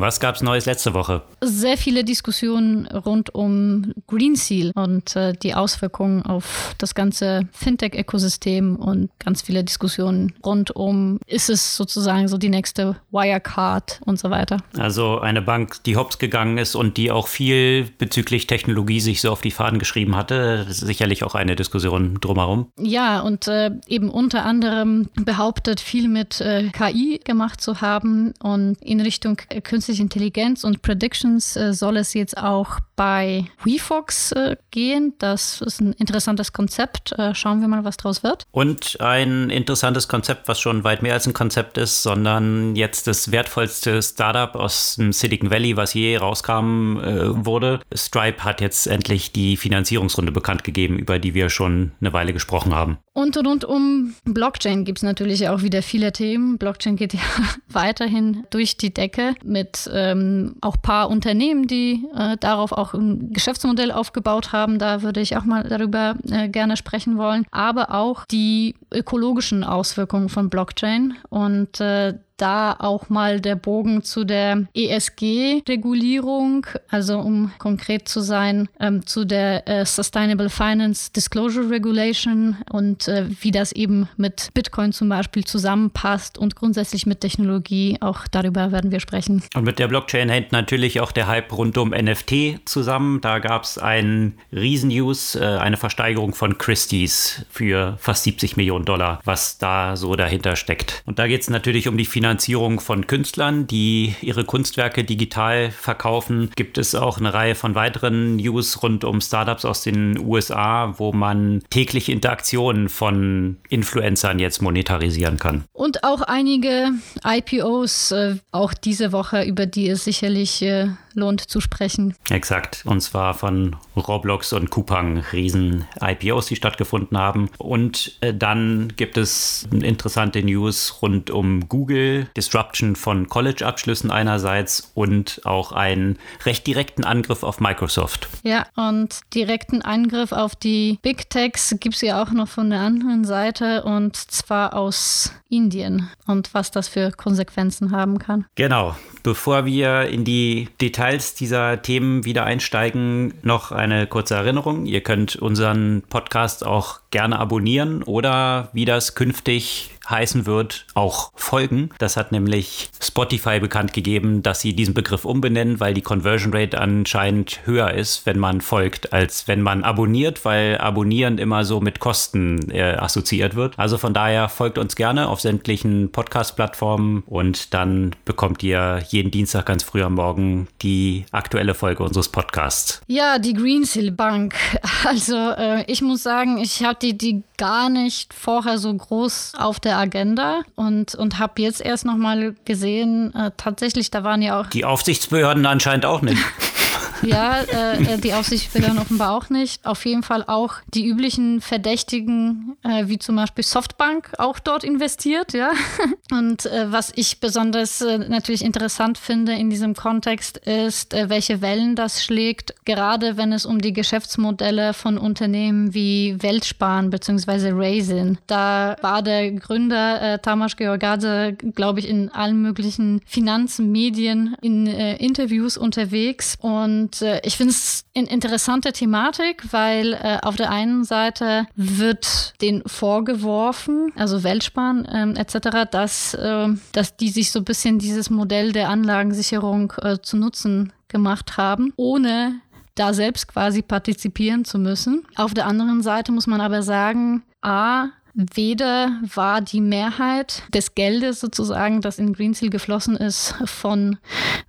Was gab es Neues letzte Woche? Sehr viele Diskussionen rund um Green Seal und äh, die Auswirkungen auf das ganze Fintech-Ökosystem und ganz viele Diskussionen rund um, ist es sozusagen so die nächste Wirecard und so weiter. Also eine Bank, die hops gegangen ist und die auch viel bezüglich Technologie sich so auf die Fahnen geschrieben hatte. Das ist sicherlich auch eine Diskussion drumherum. Ja, und äh, eben unter anderem behauptet, viel mit äh, KI gemacht zu haben und in Richtung äh, künstliche Intelligenz und Predictions äh, soll es jetzt auch bei WeFox äh, gehen. Das ist ein interessantes Konzept. Äh, schauen wir mal, was daraus wird. Und ein interessantes Konzept, was schon weit mehr als ein Konzept ist, sondern jetzt das wertvollste Startup aus dem Silicon Valley, was je rauskam, äh, wurde. Stripe hat jetzt endlich die Finanzierungsrunde bekannt gegeben, über die wir schon eine Weile gesprochen haben. Und rund um Blockchain gibt es natürlich auch wieder viele Themen. Blockchain geht ja weiterhin durch die Decke mit ähm, auch ein paar Unternehmen, die äh, darauf auch ein Geschäftsmodell aufgebaut haben. Da würde ich auch mal darüber äh, gerne sprechen wollen. Aber auch die ökologischen Auswirkungen von Blockchain. Und äh, da auch mal der Bogen zu der ESG-Regulierung, also um konkret zu sein, ähm, zu der äh, Sustainable Finance Disclosure Regulation und äh, wie das eben mit Bitcoin zum Beispiel zusammenpasst und grundsätzlich mit Technologie. Auch darüber werden wir sprechen. Und mit der Blockchain hängt natürlich auch der Hype rund um NFT zusammen. Da gab es einen Riesen-News, äh, eine Versteigerung von Christie's für fast 70 Millionen Dollar, was da so dahinter steckt. Und da geht es natürlich um die Finanzierung Finanzierung von Künstlern, die ihre Kunstwerke digital verkaufen. Gibt es auch eine Reihe von weiteren News rund um Startups aus den USA, wo man tägliche Interaktionen von Influencern jetzt monetarisieren kann. Und auch einige IPOs, äh, auch diese Woche, über die es sicherlich äh, lohnt zu sprechen. Exakt. Und zwar von Roblox und Coupang, riesen IPOs, die stattgefunden haben. Und äh, dann gibt es interessante News rund um Google, Disruption von College-Abschlüssen einerseits und auch einen recht direkten Angriff auf Microsoft. Ja, und direkten Angriff auf die Big Techs gibt es ja auch noch von der anderen Seite und zwar aus Indien und was das für Konsequenzen haben kann. Genau. Bevor wir in die Details dieser Themen wieder einsteigen, noch eine kurze Erinnerung. Ihr könnt unseren Podcast auch gerne abonnieren oder wie das künftig heißen wird, auch folgen. Das hat nämlich Spotify bekannt gegeben, dass sie diesen Begriff umbenennen, weil die Conversion Rate anscheinend höher ist, wenn man folgt, als wenn man abonniert, weil abonnieren immer so mit Kosten äh, assoziiert wird. Also von daher folgt uns gerne auf sämtlichen Podcast-Plattformen und dann bekommt ihr jeden Dienstag ganz früh am Morgen die aktuelle Folge unseres Podcasts. Ja, die Greensill Bank. Also äh, ich muss sagen, ich die, die gar nicht vorher so groß auf der Agenda und, und habe jetzt erst noch mal gesehen, äh, tatsächlich, da waren ja auch... Die Aufsichtsbehörden anscheinend auch nicht. Ja, äh, äh, die Aufsichtsbehörden offenbar auch nicht. Auf jeden Fall auch die üblichen Verdächtigen, äh, wie zum Beispiel Softbank, auch dort investiert, ja. Und äh, was ich besonders äh, natürlich interessant finde in diesem Kontext ist, äh, welche Wellen das schlägt, gerade wenn es um die Geschäftsmodelle von Unternehmen wie Weltsparen bzw. Raisin. Da war der Gründer äh, Tamas Georgadze, glaube ich, in allen möglichen Finanzmedien in Interviews unterwegs und und äh, ich finde es eine interessante Thematik, weil äh, auf der einen Seite wird den vorgeworfen, also Weltsparen ähm, etc., dass, äh, dass die sich so ein bisschen dieses Modell der Anlagensicherung äh, zu Nutzen gemacht haben, ohne da selbst quasi partizipieren zu müssen. Auf der anderen Seite muss man aber sagen, a, Weder war die Mehrheit des Geldes sozusagen, das in Greensill geflossen ist, von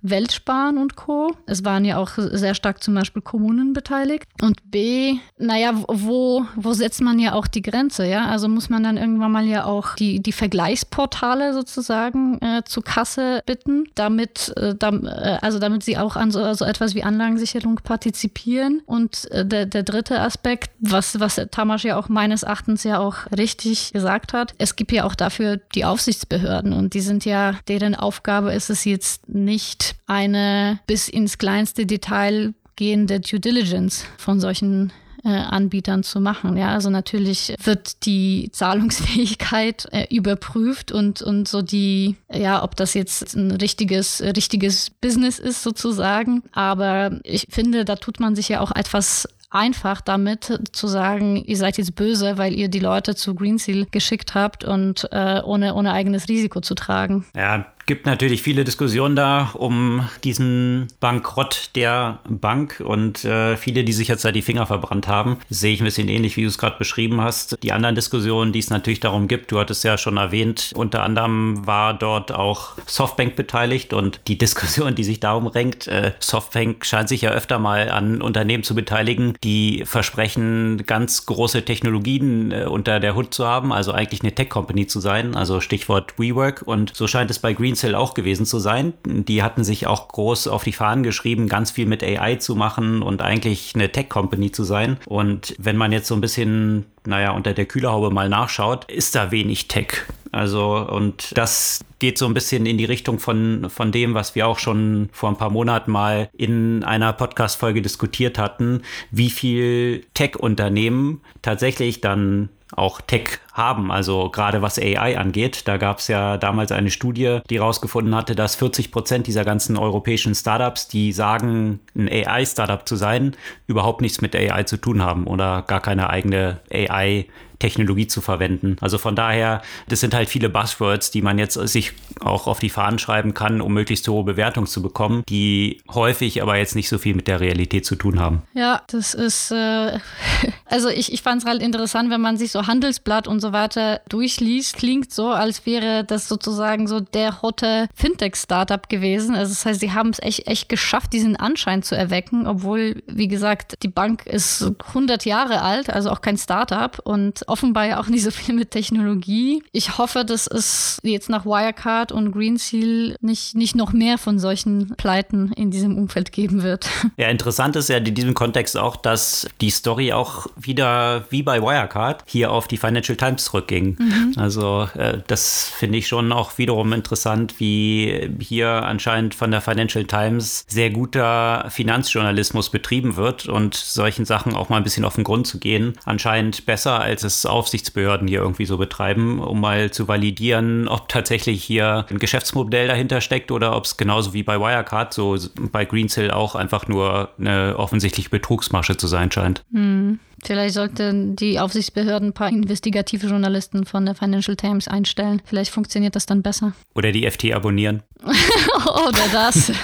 Weltsparen und Co. Es waren ja auch sehr stark zum Beispiel Kommunen beteiligt. Und B, naja, wo, wo setzt man ja auch die Grenze? Ja, also muss man dann irgendwann mal ja auch die, die Vergleichsportale sozusagen äh, zur Kasse bitten, damit, äh, dam, äh, also damit sie auch an so, so, etwas wie Anlagensicherung partizipieren. Und äh, der, der dritte Aspekt, was, was Tamasch ja auch meines Erachtens ja auch richtig richtig gesagt hat. Es gibt ja auch dafür die Aufsichtsbehörden und die sind ja, deren Aufgabe ist es jetzt nicht eine bis ins kleinste Detail gehende Due Diligence von solchen äh, Anbietern zu machen. Ja, also natürlich wird die Zahlungsfähigkeit äh, überprüft und, und so die, ja, ob das jetzt ein richtiges, richtiges Business ist sozusagen. Aber ich finde, da tut man sich ja auch etwas einfach damit zu sagen, ihr seid jetzt böse, weil ihr die Leute zu Greenseal geschickt habt und äh, ohne, ohne eigenes Risiko zu tragen. Ja, gibt natürlich viele Diskussionen da um diesen Bankrott der Bank und äh, viele, die sich jetzt da die Finger verbrannt haben. Sehe ich ein bisschen ähnlich, wie du es gerade beschrieben hast. Die anderen Diskussionen, die es natürlich darum gibt, du hattest ja schon erwähnt, unter anderem war dort auch Softbank beteiligt und die Diskussion, die sich darum renkt, äh, Softbank scheint sich ja öfter mal an Unternehmen zu beteiligen, die versprechen, ganz große Technologien äh, unter der Hut zu haben, also eigentlich eine Tech-Company zu sein, also Stichwort WeWork und so scheint es bei Green Greensill auch gewesen zu sein. Die hatten sich auch groß auf die Fahnen geschrieben, ganz viel mit AI zu machen und eigentlich eine Tech-Company zu sein. Und wenn man jetzt so ein bisschen, naja, unter der Kühlerhaube mal nachschaut, ist da wenig Tech. Also, und das geht so ein bisschen in die Richtung von, von dem, was wir auch schon vor ein paar Monaten mal in einer Podcast-Folge diskutiert hatten, wie viel Tech-Unternehmen tatsächlich dann auch Tech haben, also gerade was AI angeht. Da gab es ja damals eine Studie, die herausgefunden hatte, dass 40 Prozent dieser ganzen europäischen Startups, die sagen, ein AI-Startup zu sein, überhaupt nichts mit AI zu tun haben oder gar keine eigene AI Technologie zu verwenden. Also von daher, das sind halt viele Buzzwords, die man jetzt sich auch auf die Fahnen schreiben kann, um möglichst hohe Bewertungen zu bekommen, die häufig aber jetzt nicht so viel mit der Realität zu tun haben. Ja, das ist, äh, also ich, ich fand es halt interessant, wenn man sich so Handelsblatt und so weiter durchliest, klingt so, als wäre das sozusagen so der hotte Fintech-Startup gewesen. Also das heißt, sie haben es echt, echt geschafft, diesen Anschein zu erwecken, obwohl, wie gesagt, die Bank ist 100 Jahre alt, also auch kein Startup und offenbar ja auch nicht so viel mit Technologie. Ich hoffe, dass es jetzt nach Wirecard und Greenseal nicht, nicht noch mehr von solchen Pleiten in diesem Umfeld geben wird. Ja, interessant ist ja in diesem Kontext auch, dass die Story auch wieder wie bei Wirecard hier auf die Financial Times zurückging. Mhm. Also äh, das finde ich schon auch wiederum interessant, wie hier anscheinend von der Financial Times sehr guter Finanzjournalismus betrieben wird und solchen Sachen auch mal ein bisschen auf den Grund zu gehen. Anscheinend besser, als es Aufsichtsbehörden hier irgendwie so betreiben, um mal zu validieren, ob tatsächlich hier ein Geschäftsmodell dahinter steckt oder ob es genauso wie bei Wirecard, so bei Greensill auch einfach nur eine offensichtliche Betrugsmasche zu sein scheint. Hm. Vielleicht sollten die Aufsichtsbehörden ein paar investigative Journalisten von der Financial Times einstellen. Vielleicht funktioniert das dann besser. Oder die FT abonnieren. Oder das.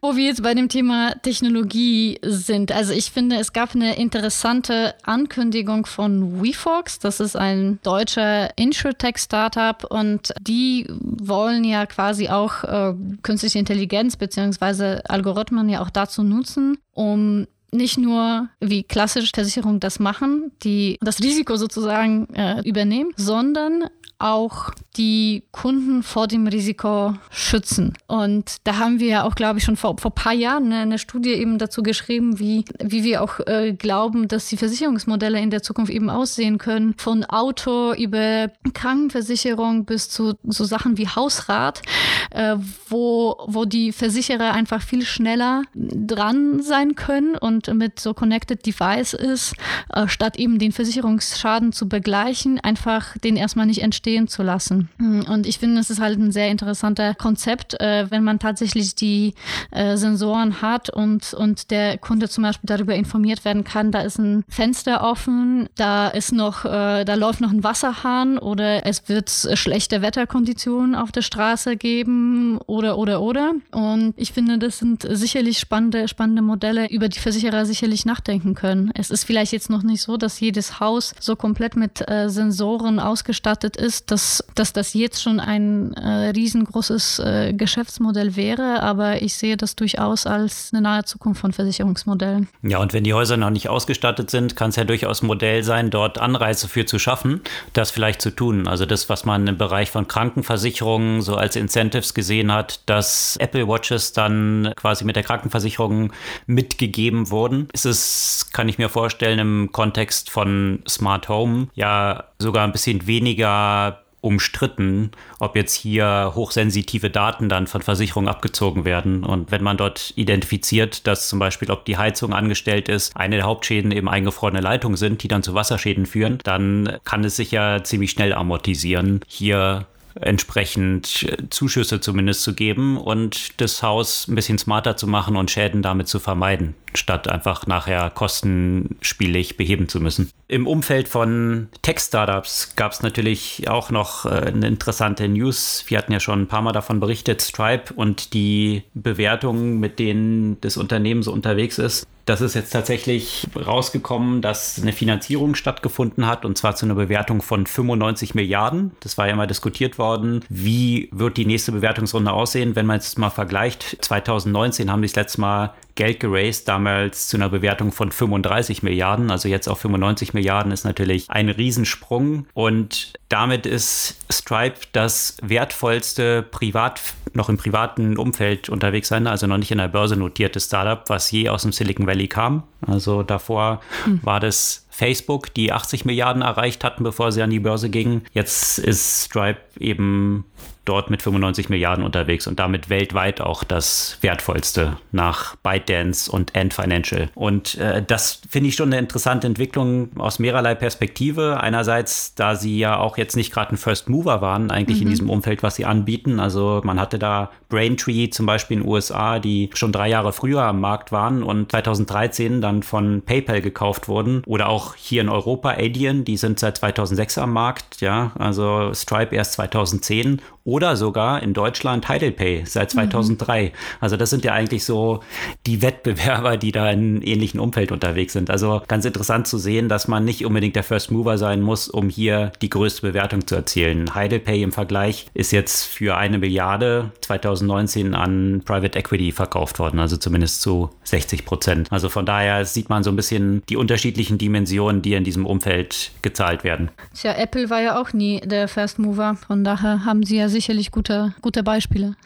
Wo wir jetzt bei dem Thema Technologie sind. Also ich finde, es gab eine interessante Ankündigung von WeFox. Das ist ein deutscher Insurtech-Startup und die wollen ja quasi auch äh, künstliche Intelligenz bzw. Algorithmen ja auch dazu nutzen, um nicht nur wie klassische Versicherungen das machen, die das Risiko sozusagen äh, übernehmen, sondern auch die Kunden vor dem Risiko schützen. Und da haben wir ja auch, glaube ich, schon vor, vor ein paar Jahren eine, eine Studie eben dazu geschrieben, wie, wie wir auch äh, glauben, dass die Versicherungsmodelle in der Zukunft eben aussehen können. Von Auto über Krankenversicherung bis zu so Sachen wie Hausrat, äh, wo, wo die Versicherer einfach viel schneller dran sein können und mit so Connected Devices, äh, statt eben den Versicherungsschaden zu begleichen, einfach den erstmal nicht entstehen zu lassen. Hm, und ich finde, es ist halt ein sehr interessanter Konzept, äh, wenn man tatsächlich die äh, Sensoren hat und, und der Kunde zum Beispiel darüber informiert werden kann, da ist ein Fenster offen, da ist noch, äh, da läuft noch ein Wasserhahn oder es wird schlechte Wetterkonditionen auf der Straße geben oder oder oder. Und ich finde, das sind sicherlich spannende, spannende Modelle, über die Versicherer sicherlich nachdenken können. Es ist vielleicht jetzt noch nicht so, dass jedes Haus so komplett mit äh, Sensoren ausgestattet ist, dass, dass das jetzt schon ein äh, riesengroßes äh, Geschäftsmodell wäre, aber ich sehe das durchaus als eine nahe Zukunft von Versicherungsmodellen. Ja, und wenn die Häuser noch nicht ausgestattet sind, kann es ja durchaus ein Modell sein, dort Anreize für zu schaffen, das vielleicht zu tun. Also das, was man im Bereich von Krankenversicherungen so als Incentives gesehen hat, dass Apple Watches dann quasi mit der Krankenversicherung mitgegeben wurden, ist es, kann ich mir vorstellen, im Kontext von Smart Home ja sogar ein bisschen weniger umstritten, ob jetzt hier hochsensitive Daten dann von Versicherungen abgezogen werden. Und wenn man dort identifiziert, dass zum Beispiel, ob die Heizung angestellt ist, eine der Hauptschäden eben eingefrorene Leitungen sind, die dann zu Wasserschäden führen, dann kann es sich ja ziemlich schnell amortisieren, hier entsprechend Zuschüsse zumindest zu geben und das Haus ein bisschen smarter zu machen und Schäden damit zu vermeiden, statt einfach nachher kostenspielig beheben zu müssen. Im Umfeld von Tech-Startups gab es natürlich auch noch äh, eine interessante News. Wir hatten ja schon ein paar Mal davon berichtet, Stripe und die Bewertungen, mit denen das Unternehmen so unterwegs ist. Das ist jetzt tatsächlich rausgekommen, dass eine Finanzierung stattgefunden hat und zwar zu einer Bewertung von 95 Milliarden. Das war ja mal diskutiert worden. Wie wird die nächste Bewertungsrunde aussehen, wenn man es mal vergleicht? 2019 haben die das letzte Mal Geld geraced, damals zu einer Bewertung von 35 Milliarden, also jetzt auf 95 Milliarden ist natürlich ein Riesensprung und damit ist Stripe das wertvollste privat, noch im privaten Umfeld unterwegs sein, also noch nicht in der Börse notierte Startup, was je aus dem Silicon Valley kam. Also davor hm. war das Facebook, die 80 Milliarden erreicht hatten, bevor sie an die Börse gingen. Jetzt ist Stripe eben dort mit 95 Milliarden unterwegs und damit weltweit auch das wertvollste nach ByteDance und Ant Financial. Und äh, das finde ich schon eine interessante Entwicklung aus mehrerlei Perspektive. Einerseits, da sie ja auch jetzt nicht gerade ein First Mover waren, eigentlich mhm. in diesem Umfeld, was sie anbieten. Also man hatte da Braintree zum Beispiel in den USA, die schon drei Jahre früher am Markt waren und 2013 dann von PayPal gekauft wurden. Oder auch hier in Europa Adyen, die sind seit 2006 am Markt. Ja, also Stripe erst 2010 oder sogar in Deutschland Heidelpay seit 2003. Mhm. Also das sind ja eigentlich so die Wettbewerber, die da in ähnlichen Umfeld unterwegs sind. Also ganz interessant zu sehen, dass man nicht unbedingt der First Mover sein muss, um hier die größte Bewertung zu erzielen. Heidelpay im Vergleich ist jetzt für eine Milliarde 2019 an Private Equity verkauft worden, also zumindest zu 60 Prozent. Also von daher sieht man so ein bisschen die unterschiedlichen Dimensionen, die in diesem Umfeld gezahlt werden. Tja, Apple war ja auch nie der First Mover. Von daher haben sie ja sicherlich gute, gute Beispiele.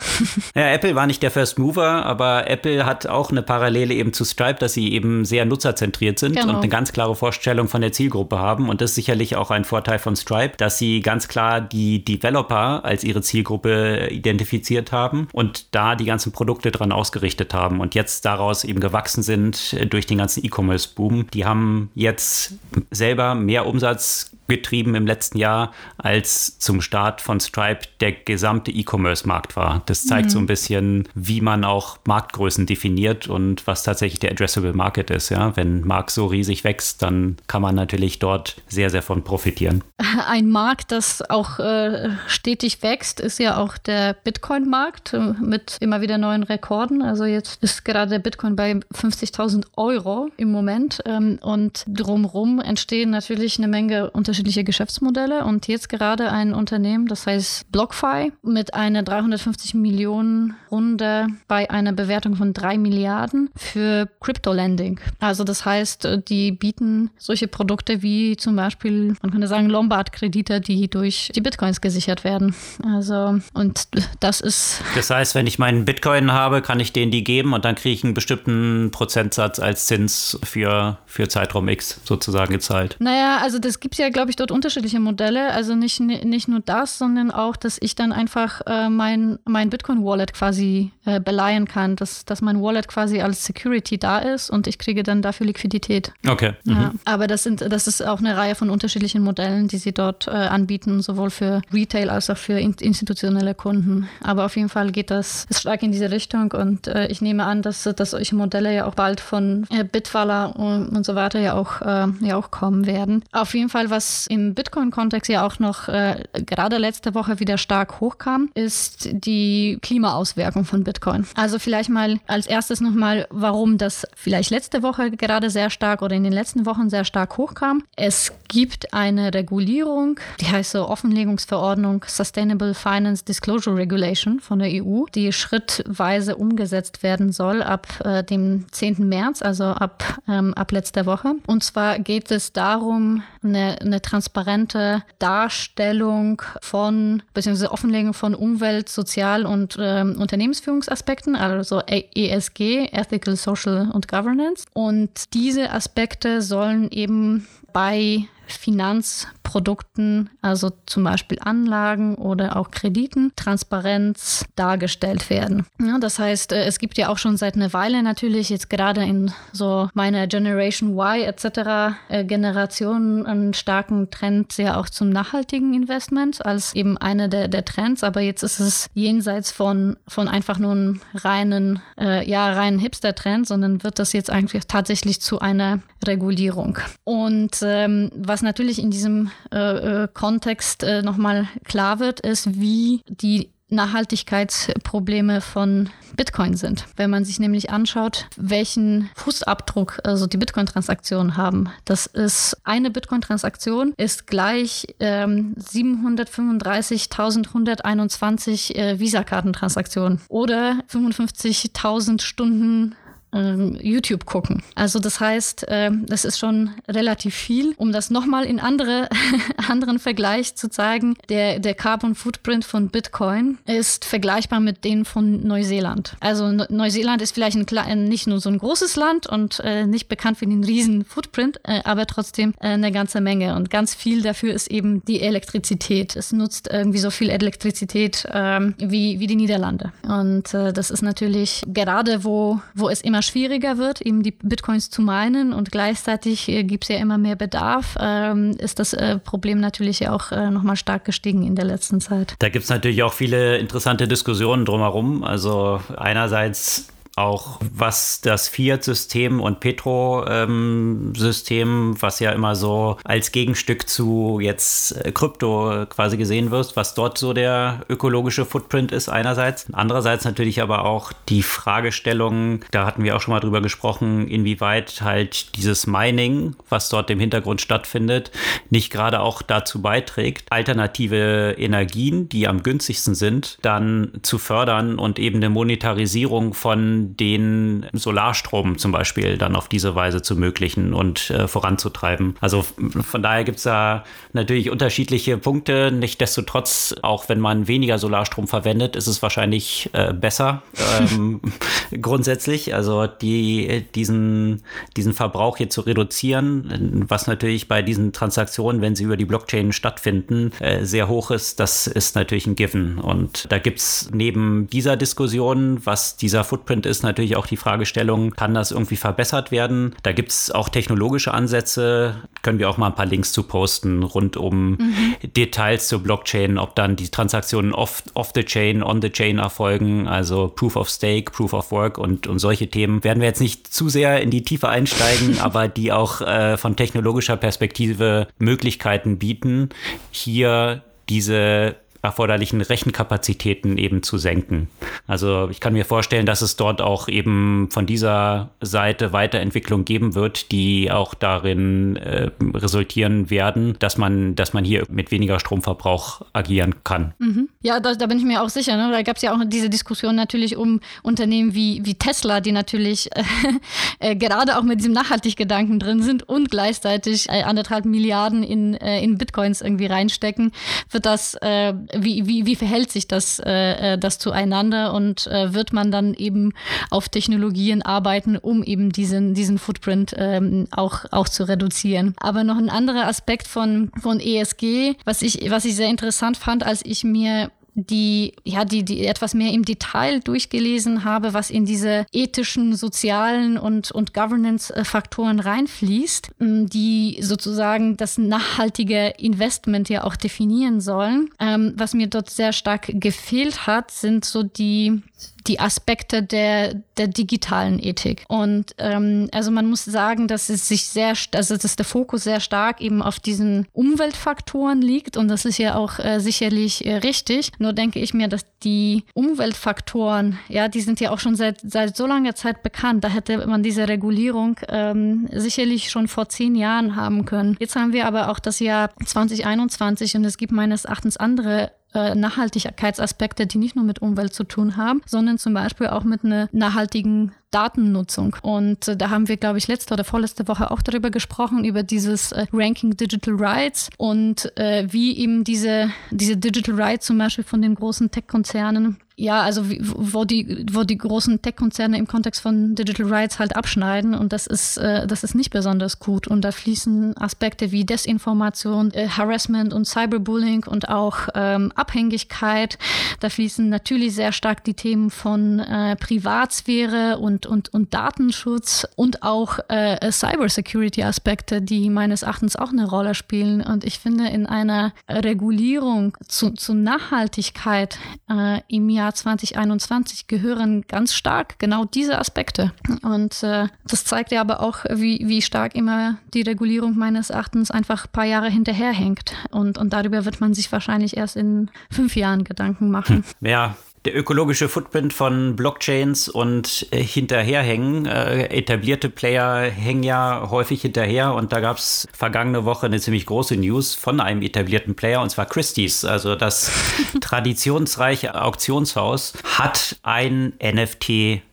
Ja, Apple war nicht der First Mover, aber Apple hat auch eine Parallele eben zu Stripe, dass sie eben sehr nutzerzentriert sind genau. und eine ganz klare Vorstellung von der Zielgruppe haben. Und das ist sicherlich auch ein Vorteil von Stripe, dass sie ganz klar die Developer als ihre Zielgruppe identifiziert haben und da die ganzen Produkte dran ausgerichtet haben und jetzt daraus eben gewachsen sind durch den ganzen E-Commerce-Boom. Die haben jetzt selber mehr Umsatz getrieben im letzten Jahr, als zum Start von Stripe der gesamte E-Commerce-Markt war. Das zeigt mhm. so ein bisschen, wie man auch Marktgrößen definiert und was tatsächlich der Addressable Market ist. Ja? Wenn Markt so riesig wächst, dann kann man natürlich dort sehr, sehr von profitieren. Ein Markt, das auch äh, stetig wächst, ist ja auch der Bitcoin-Markt äh, mit immer wieder neuen Rekorden. Also jetzt ist gerade der Bitcoin bei 50.000 Euro im Moment ähm, und drumherum entstehen natürlich eine Menge unterschiedliche unterschiedliche Geschäftsmodelle und jetzt gerade ein Unternehmen, das heißt BlockFi, mit einer 350 Millionen Runde bei einer Bewertung von 3 Milliarden für Crypto-Lending. Also das heißt, die bieten solche Produkte wie zum Beispiel, man könnte sagen, Lombard-Kredite, die durch die Bitcoins gesichert werden. Also und das ist. Das heißt, wenn ich meinen Bitcoin habe, kann ich denen die geben und dann kriege ich einen bestimmten Prozentsatz als Zins für, für Zeitraum X sozusagen gezahlt. Naja, also das gibt es ja, glaube ich, dort unterschiedliche Modelle. Also nicht, nicht nur das, sondern auch, dass ich dann einfach äh, mein, mein Bitcoin-Wallet quasi äh, beleihen kann, dass, dass mein Wallet quasi als Security da ist und ich kriege dann dafür Liquidität. Okay. Mhm. Ja, aber das, sind, das ist auch eine Reihe von unterschiedlichen Modellen, die sie dort äh, anbieten, sowohl für Retail als auch für in, institutionelle Kunden. Aber auf jeden Fall geht das stark in diese Richtung und äh, ich nehme an, dass, dass solche Modelle ja auch bald von äh, Bitwala und, und so weiter ja auch, äh, ja auch kommen werden. Auf jeden Fall, was im Bitcoin-Kontext ja auch noch äh, gerade letzte Woche wieder stark hochkam, ist die Klimaauswirkung von Bitcoin. Also vielleicht mal als erstes nochmal, warum das vielleicht letzte Woche gerade sehr stark oder in den letzten Wochen sehr stark hochkam. Es gibt eine Regulierung, die heißt so Offenlegungsverordnung Sustainable Finance Disclosure Regulation von der EU, die schrittweise umgesetzt werden soll ab äh, dem 10. März, also ab, ähm, ab letzter Woche. Und zwar geht es darum, eine, eine transparente Darstellung von bzw. Offenlegung von Umwelt, Sozial- und ähm, Unternehmensführungsaspekten, also ESG, Ethical, Social und Governance. Und diese Aspekte sollen eben bei Finanzprodukten, also zum Beispiel Anlagen oder auch Krediten, Transparenz dargestellt werden. Ja, das heißt, äh, es gibt ja auch schon seit einer Weile natürlich jetzt gerade in so meiner Generation Y etc. Äh, Generation einen starken Trend ja auch zum nachhaltigen Investment als eben einer der, der Trends, aber jetzt ist es jenseits von, von einfach nur einem reinen, äh, ja, reinen Hipster-Trend, sondern wird das jetzt eigentlich tatsächlich zu einer Regulierung. Und ähm, was natürlich in diesem äh, äh, Kontext äh, nochmal klar wird, ist, wie die Nachhaltigkeitsprobleme von Bitcoin sind. Wenn man sich nämlich anschaut, welchen Fußabdruck also die Bitcoin-Transaktionen haben. Das ist eine Bitcoin-Transaktion ist gleich ähm, 735.121 äh, Visa-Kartentransaktionen oder 55.000 Stunden ähm, YouTube gucken. Also das heißt, äh, das ist schon relativ viel. Um das nochmal in andere, anderen Vergleich zu zeigen, der, der Carbon Footprint von Bitcoin ist vergleichbar mit dem von Neuseeland. Also Neuseeland ist vielleicht ein, nicht nur so ein großes Land und äh, nicht bekannt für den riesen Footprint, äh, aber trotzdem äh, eine ganze Menge. Und ganz viel dafür ist eben die Elektrizität. Es nutzt irgendwie so viel Elektrizität ähm, wie, wie die Niederlande. Und äh, das ist natürlich gerade, wo, wo es immer immer schwieriger wird, eben die Bitcoins zu meinen und gleichzeitig äh, gibt es ja immer mehr Bedarf, ähm, ist das äh, Problem natürlich auch äh, nochmal stark gestiegen in der letzten Zeit. Da gibt es natürlich auch viele interessante Diskussionen drumherum. Also einerseits auch was das Fiat-System und Petro-System, was ja immer so als Gegenstück zu jetzt äh, Krypto quasi gesehen wird, was dort so der ökologische Footprint ist einerseits. Andererseits natürlich aber auch die Fragestellung, da hatten wir auch schon mal drüber gesprochen, inwieweit halt dieses Mining, was dort im Hintergrund stattfindet, nicht gerade auch dazu beiträgt, alternative Energien, die am günstigsten sind, dann zu fördern und eben eine Monetarisierung von den Solarstrom zum Beispiel dann auf diese Weise zu ermöglichen und äh, voranzutreiben. Also von daher gibt es da natürlich unterschiedliche Punkte. Nichtsdestotrotz, auch wenn man weniger Solarstrom verwendet, ist es wahrscheinlich äh, besser ähm, grundsätzlich. Also die, diesen, diesen Verbrauch hier zu reduzieren, was natürlich bei diesen Transaktionen, wenn sie über die Blockchain stattfinden, äh, sehr hoch ist, das ist natürlich ein Given. Und da gibt es neben dieser Diskussion, was dieser Footprint ist, natürlich auch die Fragestellung, kann das irgendwie verbessert werden? Da gibt es auch technologische Ansätze, können wir auch mal ein paar Links zu posten, rund um mhm. Details zur Blockchain, ob dann die Transaktionen off, off the chain, on the chain erfolgen, also Proof of Stake, Proof of Work und, und solche Themen. Werden wir jetzt nicht zu sehr in die Tiefe einsteigen, aber die auch äh, von technologischer Perspektive Möglichkeiten bieten, hier diese erforderlichen Rechenkapazitäten eben zu senken. Also ich kann mir vorstellen, dass es dort auch eben von dieser Seite Weiterentwicklung geben wird, die auch darin äh, resultieren werden, dass man, dass man hier mit weniger Stromverbrauch agieren kann. Mhm. Ja, da, da, bin ich mir auch sicher. Ne? Da gab es ja auch diese Diskussion natürlich um Unternehmen wie, wie Tesla, die natürlich äh, äh, gerade auch mit diesem Nachhaltiggedanken drin sind und gleichzeitig äh, anderthalb Milliarden in, äh, in Bitcoins irgendwie reinstecken, wird das äh, wie, wie, wie verhält sich das, äh, äh, das zueinander und äh, wird man dann eben auf Technologien arbeiten, um eben diesen, diesen Footprint ähm, auch, auch zu reduzieren. Aber noch ein anderer Aspekt von, von ESG, was ich, was ich sehr interessant fand, als ich mir die, ja, die, die etwas mehr im Detail durchgelesen habe, was in diese ethischen, sozialen und, und Governance-Faktoren reinfließt, die sozusagen das nachhaltige Investment ja auch definieren sollen. Ähm, was mir dort sehr stark gefehlt hat, sind so die die Aspekte der, der digitalen Ethik. Und ähm, also man muss sagen, dass es sich sehr, also dass der Fokus sehr stark eben auf diesen Umweltfaktoren liegt und das ist ja auch äh, sicherlich äh, richtig. Nur denke ich mir, dass die Umweltfaktoren, ja, die sind ja auch schon seit, seit so langer Zeit bekannt. Da hätte man diese Regulierung ähm, sicherlich schon vor zehn Jahren haben können. Jetzt haben wir aber auch das Jahr 2021 und es gibt meines Erachtens andere äh, Nachhaltigkeitsaspekte, die nicht nur mit Umwelt zu tun haben, sondern zum Beispiel auch mit einer nachhaltigen Datennutzung. Und äh, da haben wir, glaube ich, letzte oder vorletzte Woche auch darüber gesprochen, über dieses äh, Ranking Digital Rights und wie eben diese, diese Digital Rights zum Beispiel von den großen Tech-Konzernen ja, also wo die, wo die großen Tech-Konzerne im Kontext von Digital Rights halt abschneiden und das ist, äh, das ist nicht besonders gut. Und da fließen Aspekte wie Desinformation, äh, Harassment und Cyberbullying und auch ähm, Abhängigkeit. Da fließen natürlich sehr stark die Themen von äh, Privatsphäre und, und, und Datenschutz und auch äh, Cybersecurity-Aspekte, die meines Erachtens auch eine Rolle spielen. Und ich finde, in einer Regulierung zu, zu Nachhaltigkeit äh, im Jahr Jahr 2021 gehören ganz stark genau diese Aspekte. Und äh, das zeigt ja aber auch, wie, wie stark immer die Regulierung meines Erachtens einfach ein paar Jahre hinterherhängt. Und, und darüber wird man sich wahrscheinlich erst in fünf Jahren Gedanken machen. Ja, der ökologische Footprint von Blockchains und äh, hinterherhängen. Äh, etablierte Player hängen ja häufig hinterher und da gab es vergangene Woche eine ziemlich große News von einem etablierten Player und zwar Christie's. Also das traditionsreiche Auktionshaus hat ein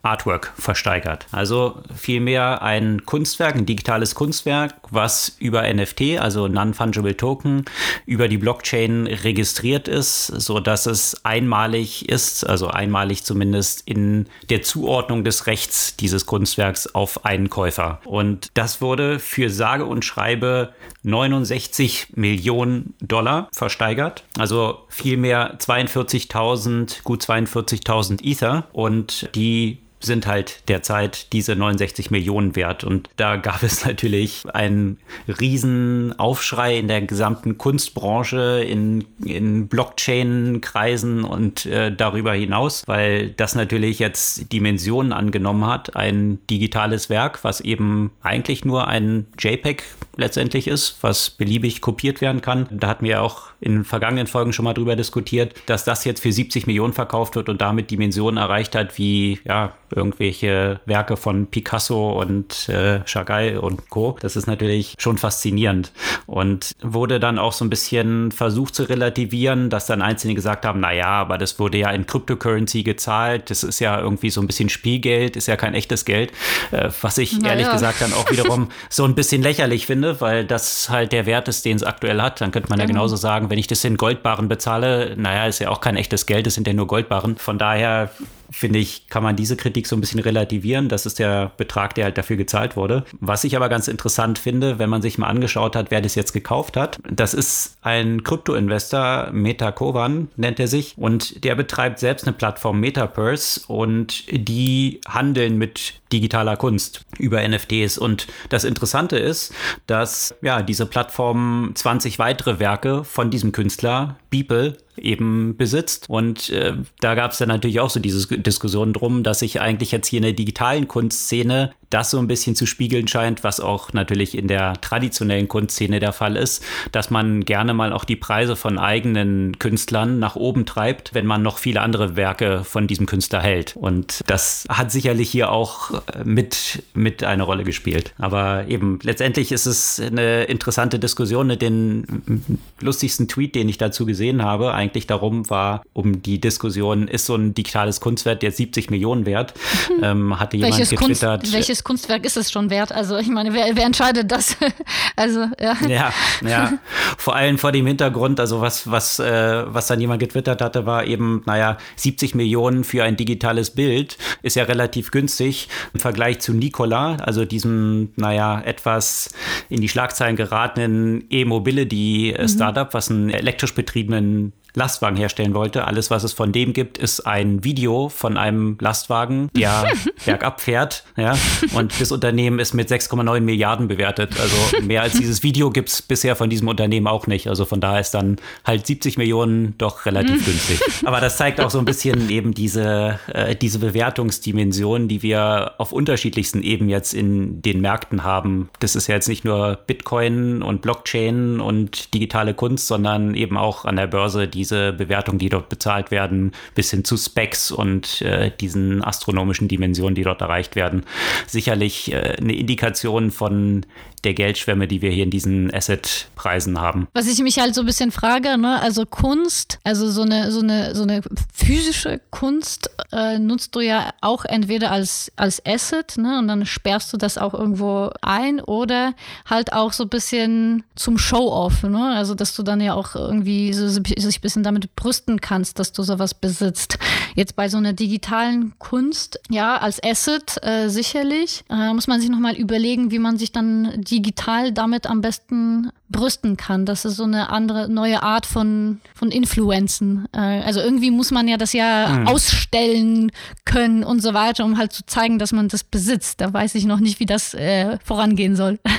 NFT-Artwork versteigert. Also vielmehr ein Kunstwerk, ein digitales Kunstwerk, was über NFT, also Non-Fungible Token, über die Blockchain registriert ist, sodass es einmalig ist also einmalig zumindest in der Zuordnung des Rechts dieses Kunstwerks auf einen Käufer. Und das wurde für sage und schreibe 69 Millionen Dollar versteigert, also vielmehr 42.000, gut 42.000 Ether und die sind halt derzeit diese 69 Millionen wert. Und da gab es natürlich einen riesen Aufschrei in der gesamten Kunstbranche, in, in Blockchain-Kreisen und äh, darüber hinaus, weil das natürlich jetzt Dimensionen angenommen hat. Ein digitales Werk, was eben eigentlich nur ein JPEG letztendlich ist, was beliebig kopiert werden kann. Da hatten wir auch in vergangenen Folgen schon mal drüber diskutiert, dass das jetzt für 70 Millionen verkauft wird und damit Dimensionen erreicht hat, wie ja, irgendwelche Werke von Picasso und äh, Chagall und Co. Das ist natürlich schon faszinierend und wurde dann auch so ein bisschen versucht zu relativieren, dass dann Einzelne gesagt haben, na ja, aber das wurde ja in Cryptocurrency gezahlt, das ist ja irgendwie so ein bisschen Spielgeld, ist ja kein echtes Geld, äh, was ich naja. ehrlich gesagt dann auch wiederum so ein bisschen lächerlich finde, weil das halt der Wert ist, den es aktuell hat. Dann könnte man genau. ja genauso sagen, wenn ich das in Goldbarren bezahle, naja, ist ja auch kein echtes Geld, das sind ja nur Goldbarren. Von daher finde ich, kann man diese Kritik so ein bisschen relativieren. Das ist der Betrag, der halt dafür gezahlt wurde. Was ich aber ganz interessant finde, wenn man sich mal angeschaut hat, wer das jetzt gekauft hat, das ist ein Krypto-Investor, MetaKovan nennt er sich, und der betreibt selbst eine Plattform Metapurse und die handeln mit digitaler Kunst über NFTs. Und das Interessante ist, dass ja diese Plattform 20 weitere Werke von diesem Künstler, Beeple, eben besitzt. Und äh, da gab es dann natürlich auch so diese Diskussion drum, dass sich eigentlich jetzt hier in der digitalen Kunstszene das so ein bisschen zu spiegeln scheint, was auch natürlich in der traditionellen Kunstszene der Fall ist, dass man gerne mal auch die Preise von eigenen Künstlern nach oben treibt, wenn man noch viele andere Werke von diesem Künstler hält. Und das hat sicherlich hier auch äh, mit, mit eine Rolle gespielt. Aber eben, letztendlich ist es eine interessante Diskussion. Den lustigsten Tweet, den ich dazu gesehen habe, eigentlich darum war, um die Diskussion, ist so ein digitales Kunstwerk jetzt 70 Millionen wert? Ähm, hatte jemand welches getwittert. Kunst, welches Kunstwerk ist es schon wert? Also ich meine, wer, wer entscheidet das? also ja. Ja, ja. Vor allem vor dem Hintergrund, also was, was, äh, was dann jemand getwittert hatte, war eben, naja, 70 Millionen für ein digitales Bild ist ja relativ günstig im Vergleich zu Nikola, also diesem, naja, etwas in die Schlagzeilen geratenen E-Mobility-Startup, mhm. was einen elektrisch betriebenen Lastwagen herstellen wollte. Alles, was es von dem gibt, ist ein Video von einem Lastwagen, der bergab fährt. Ja? Und das Unternehmen ist mit 6,9 Milliarden bewertet. Also mehr als dieses Video gibt es bisher von diesem Unternehmen auch nicht. Also von daher ist dann halt 70 Millionen doch relativ günstig. Aber das zeigt auch so ein bisschen eben diese, äh, diese Bewertungsdimension, die wir auf unterschiedlichsten Ebenen jetzt in den Märkten haben. Das ist ja jetzt nicht nur Bitcoin und Blockchain und digitale Kunst, sondern eben auch an der Börse die diese Bewertungen, die dort bezahlt werden, bis hin zu Specs und äh, diesen astronomischen Dimensionen, die dort erreicht werden, sicherlich äh, eine Indikation von der Geldschwemme, die wir hier in diesen Asset-Preisen haben. Was ich mich halt so ein bisschen frage, ne, also Kunst, also so eine, so eine, so eine physische Kunst äh, nutzt du ja auch entweder als, als Asset, ne, und dann sperrst du das auch irgendwo ein oder halt auch so ein bisschen zum Show-off, ne, also dass du dann ja auch irgendwie so, sich ein bisschen damit brüsten kannst, dass du sowas besitzt. Jetzt bei so einer digitalen Kunst, ja, als Asset äh, sicherlich, äh, muss man sich nochmal überlegen, wie man sich dann digital damit am besten brüsten kann. Das ist so eine andere, neue Art von, von Influenzen. Äh, also irgendwie muss man ja das ja mhm. ausstellen können und so weiter, um halt zu zeigen, dass man das besitzt. Da weiß ich noch nicht, wie das äh, vorangehen soll.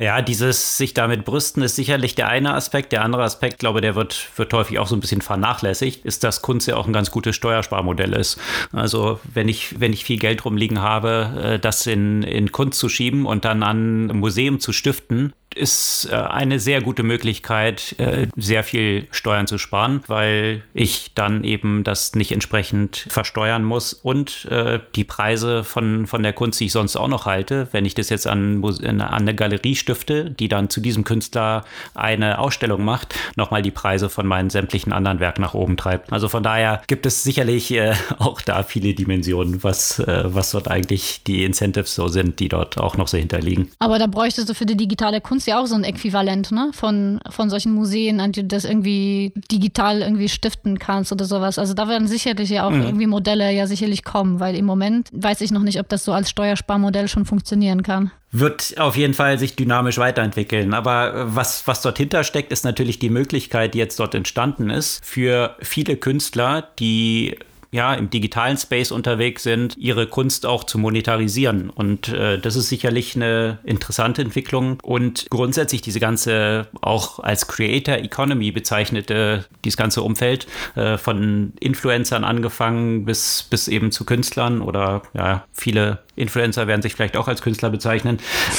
Ja, dieses sich damit brüsten ist sicherlich der eine Aspekt. Der andere Aspekt, glaube der wird, wird häufig auch so ein bisschen vernachlässigt, ist, dass Kunst ja auch ein ganz gutes Steuersparmodell ist. Also wenn ich, wenn ich viel Geld rumliegen habe, äh, das in, in Kunst zu schieben und dann an ein Museum zu stiften, ist äh, eine sehr gute Möglichkeit, äh, sehr viel Steuern zu sparen, weil ich dann eben das nicht entsprechend versteuern muss und äh, die Preise von, von der Kunst, die ich sonst auch noch halte, wenn ich das jetzt an, an eine Galerie stifte, die dann zu diesem Künstler eine Ausstellung macht, nochmal die Preise von meinen sämtlichen anderen Werken nach oben treibt. Also von daher gibt es sicherlich auch da viele Dimensionen, was, was dort eigentlich die Incentives so sind, die dort auch noch so hinterliegen. Aber da bräuchtest du für die digitale Kunst ja auch so ein Äquivalent ne? von, von solchen Museen, an die du das irgendwie digital irgendwie stiften kannst oder sowas. Also da werden sicherlich ja auch mhm. irgendwie Modelle ja sicherlich kommen, weil im Moment weiß ich noch nicht, ob das so als Steuersparmodell schon funktionieren kann wird auf jeden Fall sich dynamisch weiterentwickeln. Aber äh, was, was dort hintersteckt, ist natürlich die Möglichkeit, die jetzt dort entstanden ist, für viele Künstler, die ja, im digitalen Space unterwegs sind, ihre Kunst auch zu monetarisieren. Und äh, das ist sicherlich eine interessante Entwicklung. Und grundsätzlich diese ganze auch als Creator Economy bezeichnete, dieses ganze Umfeld äh, von Influencern angefangen bis, bis eben zu Künstlern oder ja, viele Influencer werden sich vielleicht auch als Künstler bezeichnen,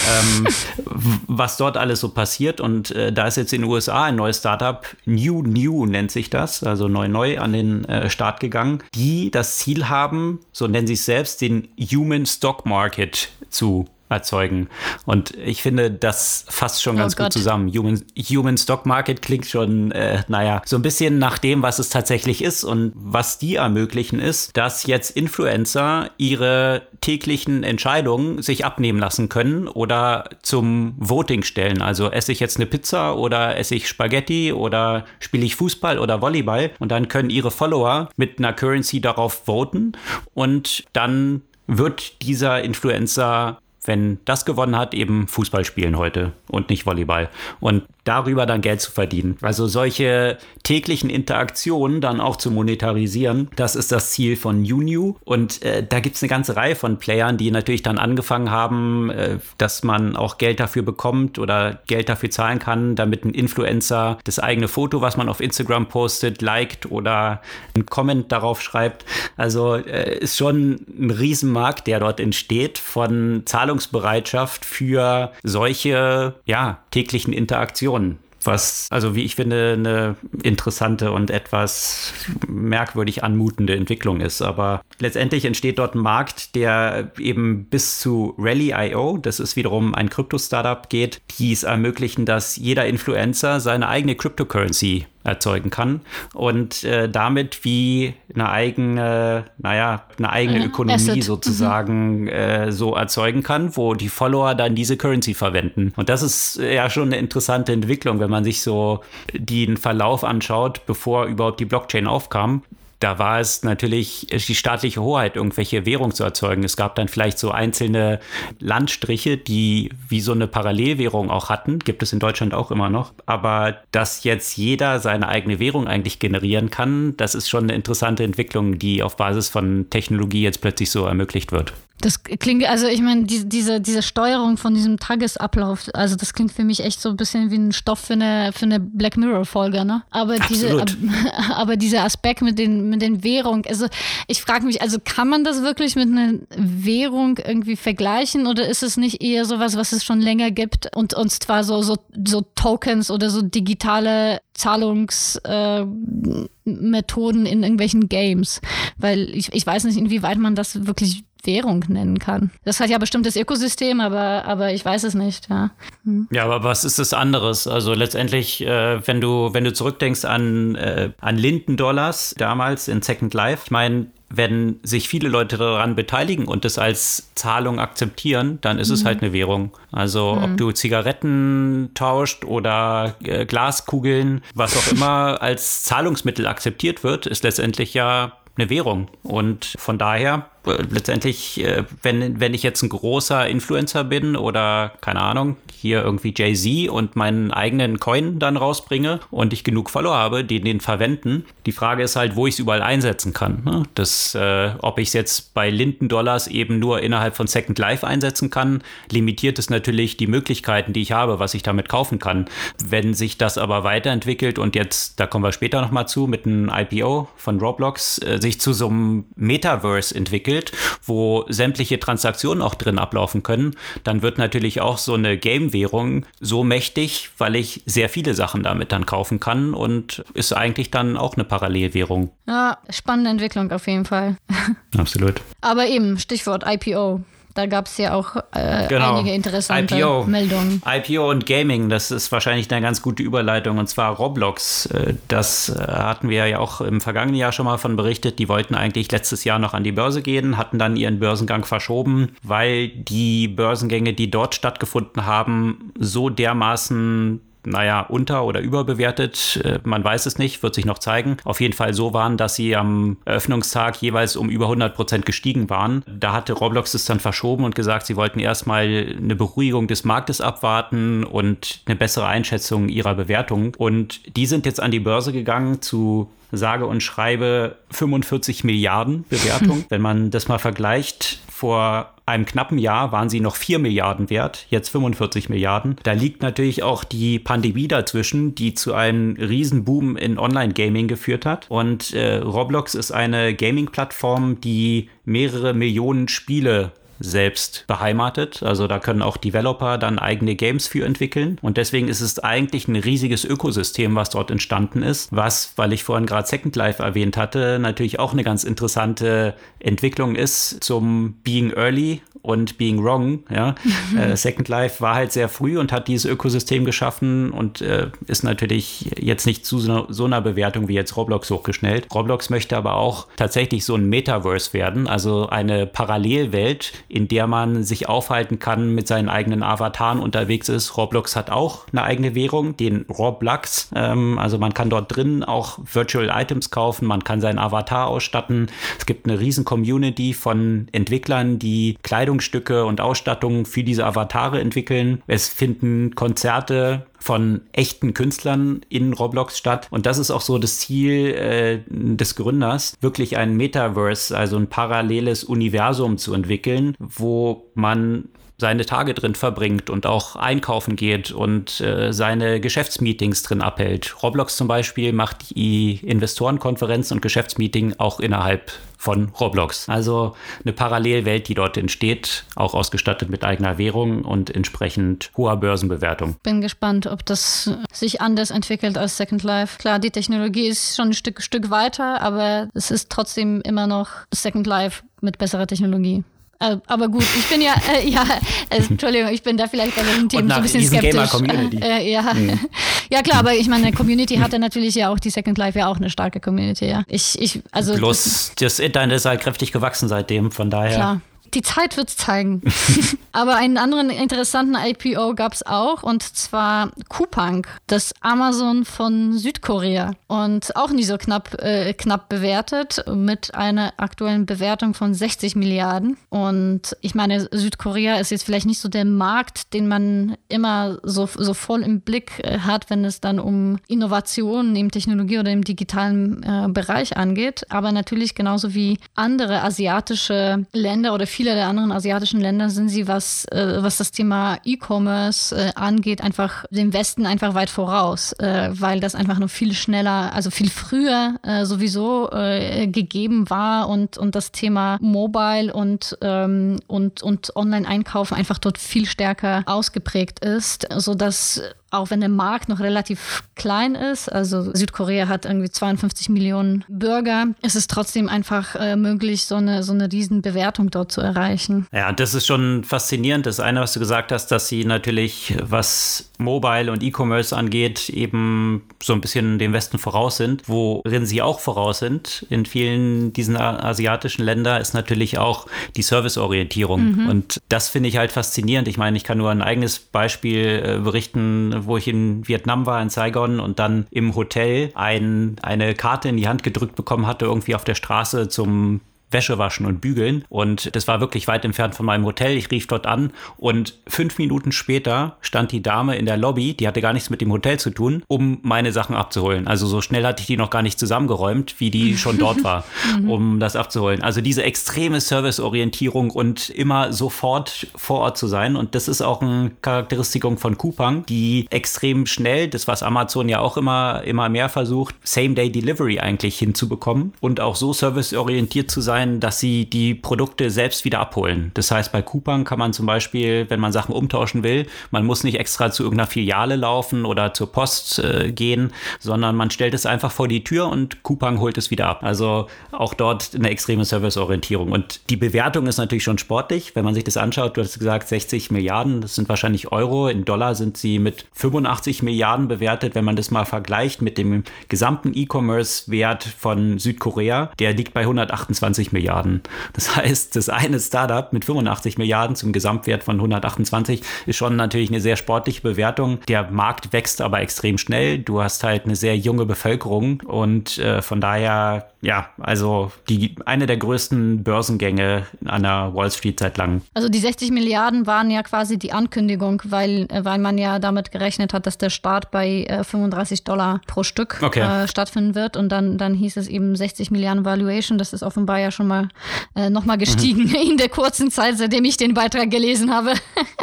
ähm, was dort alles so passiert. Und äh, da ist jetzt in den USA ein neues Startup, New New nennt sich das, also neu neu an den äh, Start gegangen, die das Ziel haben, so nennen sie es selbst, den Human Stock Market zu erzeugen. Und ich finde, das fasst schon oh ganz Gott. gut zusammen. Human, Human Stock Market klingt schon, äh, naja, so ein bisschen nach dem, was es tatsächlich ist. Und was die ermöglichen, ist, dass jetzt Influencer ihre täglichen Entscheidungen sich abnehmen lassen können oder zum Voting stellen. Also esse ich jetzt eine Pizza oder esse ich Spaghetti oder spiele ich Fußball oder Volleyball und dann können ihre Follower mit einer Currency darauf voten und dann wird dieser Influencer wenn das gewonnen hat, eben Fußball spielen heute und nicht Volleyball. Und darüber dann Geld zu verdienen. Also solche täglichen Interaktionen dann auch zu monetarisieren, das ist das Ziel von Uniu. Und äh, da gibt es eine ganze Reihe von Playern, die natürlich dann angefangen haben, äh, dass man auch Geld dafür bekommt oder Geld dafür zahlen kann, damit ein Influencer das eigene Foto, was man auf Instagram postet, liked oder einen Comment darauf schreibt. Also äh, ist schon ein Riesenmarkt, der dort entsteht von Zahlungsbereitschaft für solche ja, täglichen Interaktionen. Was, also wie ich finde, eine interessante und etwas merkwürdig anmutende Entwicklung ist. Aber letztendlich entsteht dort ein Markt, der eben bis zu Rally.io, das ist wiederum ein Krypto-Startup, geht, die es ermöglichen, dass jeder Influencer seine eigene Cryptocurrency erzeugen kann und äh, damit wie eine eigene, naja, eine eigene Ökonomie Asset. sozusagen mhm. äh, so erzeugen kann, wo die Follower dann diese Currency verwenden. Und das ist ja schon eine interessante Entwicklung, wenn man sich so den Verlauf anschaut, bevor überhaupt die Blockchain aufkam da war es natürlich die staatliche Hoheit, irgendwelche Währung zu erzeugen. Es gab dann vielleicht so einzelne Landstriche, die wie so eine Parallelwährung auch hatten. Gibt es in Deutschland auch immer noch. Aber dass jetzt jeder seine eigene Währung eigentlich generieren kann, das ist schon eine interessante Entwicklung, die auf Basis von Technologie jetzt plötzlich so ermöglicht wird. Das klingt, also ich meine, die, diese, diese Steuerung von diesem Tagesablauf, also das klingt für mich echt so ein bisschen wie ein Stoff für eine, für eine Black Mirror-Folge, ne? Aber diese, aber dieser Aspekt mit den, mit den Währungen, also ich frage mich, also kann man das wirklich mit einer Währung irgendwie vergleichen oder ist es nicht eher sowas, was es schon länger gibt und uns zwar so, so, so Tokens oder so digitale Zahlungsmethoden äh, in irgendwelchen Games. Weil ich, ich weiß nicht, inwieweit man das wirklich Währung nennen kann. Das hat ja bestimmtes Ökosystem, aber, aber ich weiß es nicht, ja. Hm. Ja, aber was ist das anderes? Also letztendlich, äh, wenn du, wenn du zurückdenkst an, äh, an Linden-Dollars damals in Second Life, ich meine, wenn sich viele Leute daran beteiligen und das als Zahlung akzeptieren, dann ist mhm. es halt eine Währung. Also mhm. ob du Zigaretten tauscht oder äh, Glaskugeln, was auch immer als Zahlungsmittel akzeptiert wird, ist letztendlich ja eine Währung. Und von daher letztendlich, äh, wenn, wenn ich jetzt ein großer Influencer bin oder keine Ahnung, hier irgendwie Jay-Z und meinen eigenen Coin dann rausbringe und ich genug Follower habe, die den verwenden, die Frage ist halt, wo ich es überall einsetzen kann. Ne? Das, äh, ob ich es jetzt bei Linden Dollars eben nur innerhalb von Second Life einsetzen kann, limitiert es natürlich die Möglichkeiten, die ich habe, was ich damit kaufen kann. Wenn sich das aber weiterentwickelt und jetzt, da kommen wir später nochmal zu, mit einem IPO von Roblox, äh, sich zu so einem Metaverse entwickelt, entwickelt, wo sämtliche Transaktionen auch drin ablaufen können, dann wird natürlich auch so eine Game-Währung so mächtig, weil ich sehr viele Sachen damit dann kaufen kann und ist eigentlich dann auch eine Parallelwährung. Ja, spannende Entwicklung auf jeden Fall. Absolut. Aber eben, Stichwort IPO. Da gab es ja auch äh, genau. einige interessante IPO. Meldungen. IPO und Gaming, das ist wahrscheinlich eine ganz gute Überleitung. Und zwar Roblox. Äh, das äh, hatten wir ja auch im vergangenen Jahr schon mal von berichtet. Die wollten eigentlich letztes Jahr noch an die Börse gehen, hatten dann ihren Börsengang verschoben, weil die Börsengänge, die dort stattgefunden haben, so dermaßen naja, unter- oder überbewertet. Äh, man weiß es nicht, wird sich noch zeigen. Auf jeden Fall so waren, dass sie am Eröffnungstag jeweils um über 100 Prozent gestiegen waren. Da hatte Roblox es dann verschoben und gesagt, sie wollten erstmal eine Beruhigung des Marktes abwarten und eine bessere Einschätzung ihrer Bewertung. Und die sind jetzt an die Börse gegangen zu sage und schreibe 45 Milliarden Bewertung. Wenn man das mal vergleicht, vor einem knappen Jahr waren sie noch 4 Milliarden wert, jetzt 45 Milliarden. Da liegt natürlich auch die Pandemie dazwischen, die zu einem Riesenboom in Online-Gaming geführt hat. Und äh, Roblox ist eine Gaming-Plattform, die mehrere Millionen Spiele selbst beheimatet. Also da können auch Developer dann eigene Games für entwickeln. Und deswegen ist es eigentlich ein riesiges Ökosystem, was dort entstanden ist, was, weil ich vorhin gerade Second Life erwähnt hatte, natürlich auch eine ganz interessante Entwicklung ist zum Being Early und Being Wrong. Ja. äh, Second Life war halt sehr früh und hat dieses Ökosystem geschaffen und äh, ist natürlich jetzt nicht zu so, so einer Bewertung wie jetzt Roblox hochgeschnellt. Roblox möchte aber auch tatsächlich so ein Metaverse werden, also eine Parallelwelt, in der man sich aufhalten kann, mit seinen eigenen Avataren unterwegs ist. Roblox hat auch eine eigene Währung, den Roblox. Ähm, also man kann dort drin auch Virtual Items kaufen, man kann seinen Avatar ausstatten. Es gibt eine riesen Community von Entwicklern, die Kleidungsstücke und Ausstattungen für diese Avatare entwickeln. Es finden Konzerte von echten Künstlern in Roblox statt. Und das ist auch so das Ziel äh, des Gründers, wirklich ein Metaverse, also ein paralleles Universum zu entwickeln, wo man seine Tage drin verbringt und auch einkaufen geht und äh, seine Geschäftsmeetings drin abhält. Roblox zum Beispiel macht die Investorenkonferenz und Geschäftsmeeting auch innerhalb von Roblox. Also eine Parallelwelt, die dort entsteht, auch ausgestattet mit eigener Währung und entsprechend hoher Börsenbewertung. Bin gespannt, ob das sich anders entwickelt als Second Life. Klar, die Technologie ist schon ein Stück, Stück weiter, aber es ist trotzdem immer noch Second Life mit besserer Technologie. Äh, aber gut, ich bin ja, äh, ja, äh, Entschuldigung, ich bin da vielleicht bei solchen Themen so ein bisschen skeptisch. Äh, ja. Mhm. ja, klar, aber ich meine, eine Community hatte natürlich ja auch, die Second Life ja auch eine starke Community, ja. Ich, ich, also. Plus, das Internet ist halt kräftig gewachsen seitdem, von daher. Klar. Die Zeit wird es zeigen. Aber einen anderen interessanten IPO gab es auch, und zwar Coupang, das Amazon von Südkorea. Und auch nicht so knapp, äh, knapp bewertet, mit einer aktuellen Bewertung von 60 Milliarden. Und ich meine, Südkorea ist jetzt vielleicht nicht so der Markt, den man immer so, so voll im Blick äh, hat, wenn es dann um Innovationen im Technologie- oder im digitalen äh, Bereich angeht. Aber natürlich genauso wie andere asiatische Länder oder viele der anderen asiatischen Länder sind sie, was, äh, was das Thema E-Commerce äh, angeht, einfach dem Westen einfach weit voraus, äh, weil das einfach noch viel schneller, also viel früher äh, sowieso äh, gegeben war und, und das Thema Mobile und, ähm, und, und Online-Einkaufen einfach dort viel stärker ausgeprägt ist, sodass auch wenn der Markt noch relativ klein ist, also Südkorea hat irgendwie 52 Millionen Bürger, ist es trotzdem einfach äh, möglich, so eine, so eine riesen Bewertung dort zu erreichen. Ja, das ist schon faszinierend. Das eine, was du gesagt hast, dass sie natürlich, was Mobile und E-Commerce angeht, eben so ein bisschen dem Westen voraus sind. Worin sie auch voraus sind in vielen diesen asiatischen Ländern ist natürlich auch die Serviceorientierung. Mhm. Und das finde ich halt faszinierend. Ich meine, ich kann nur ein eigenes Beispiel äh, berichten, wo ich in Vietnam war, in Saigon und dann im Hotel ein, eine Karte in die Hand gedrückt bekommen hatte, irgendwie auf der Straße zum Wäsche waschen und bügeln. Und das war wirklich weit entfernt von meinem Hotel. Ich rief dort an und fünf Minuten später stand die Dame in der Lobby, die hatte gar nichts mit dem Hotel zu tun, um meine Sachen abzuholen. Also so schnell hatte ich die noch gar nicht zusammengeräumt, wie die schon dort war, um das abzuholen. Also diese extreme Serviceorientierung und immer sofort vor Ort zu sein. Und das ist auch eine Charakteristikung von Coupang, die extrem schnell, das was Amazon ja auch immer, immer mehr versucht, Same-Day-Delivery eigentlich hinzubekommen und auch so serviceorientiert zu sein, sein, dass sie die Produkte selbst wieder abholen. Das heißt, bei Coupang kann man zum Beispiel, wenn man Sachen umtauschen will, man muss nicht extra zu irgendeiner Filiale laufen oder zur Post äh, gehen, sondern man stellt es einfach vor die Tür und Coupang holt es wieder ab. Also auch dort eine extreme Serviceorientierung. Und die Bewertung ist natürlich schon sportlich, wenn man sich das anschaut. Du hast gesagt 60 Milliarden, das sind wahrscheinlich Euro. In Dollar sind sie mit 85 Milliarden bewertet, wenn man das mal vergleicht mit dem gesamten E-Commerce-Wert von Südkorea. Der liegt bei 128 Milliarden. Das heißt, das eine Startup mit 85 Milliarden zum Gesamtwert von 128 ist schon natürlich eine sehr sportliche Bewertung. Der Markt wächst aber extrem schnell. Du hast halt eine sehr junge Bevölkerung und äh, von daher ja, also die eine der größten Börsengänge an der Wall Street seit langem. Also die 60 Milliarden waren ja quasi die Ankündigung, weil, äh, weil man ja damit gerechnet hat, dass der Start bei äh, 35 Dollar pro Stück okay. äh, stattfinden wird. Und dann, dann hieß es eben 60 Milliarden Valuation. Das ist offenbar ja schon mal äh, nochmal gestiegen mhm. in der kurzen Zeit, seitdem ich den Beitrag gelesen habe.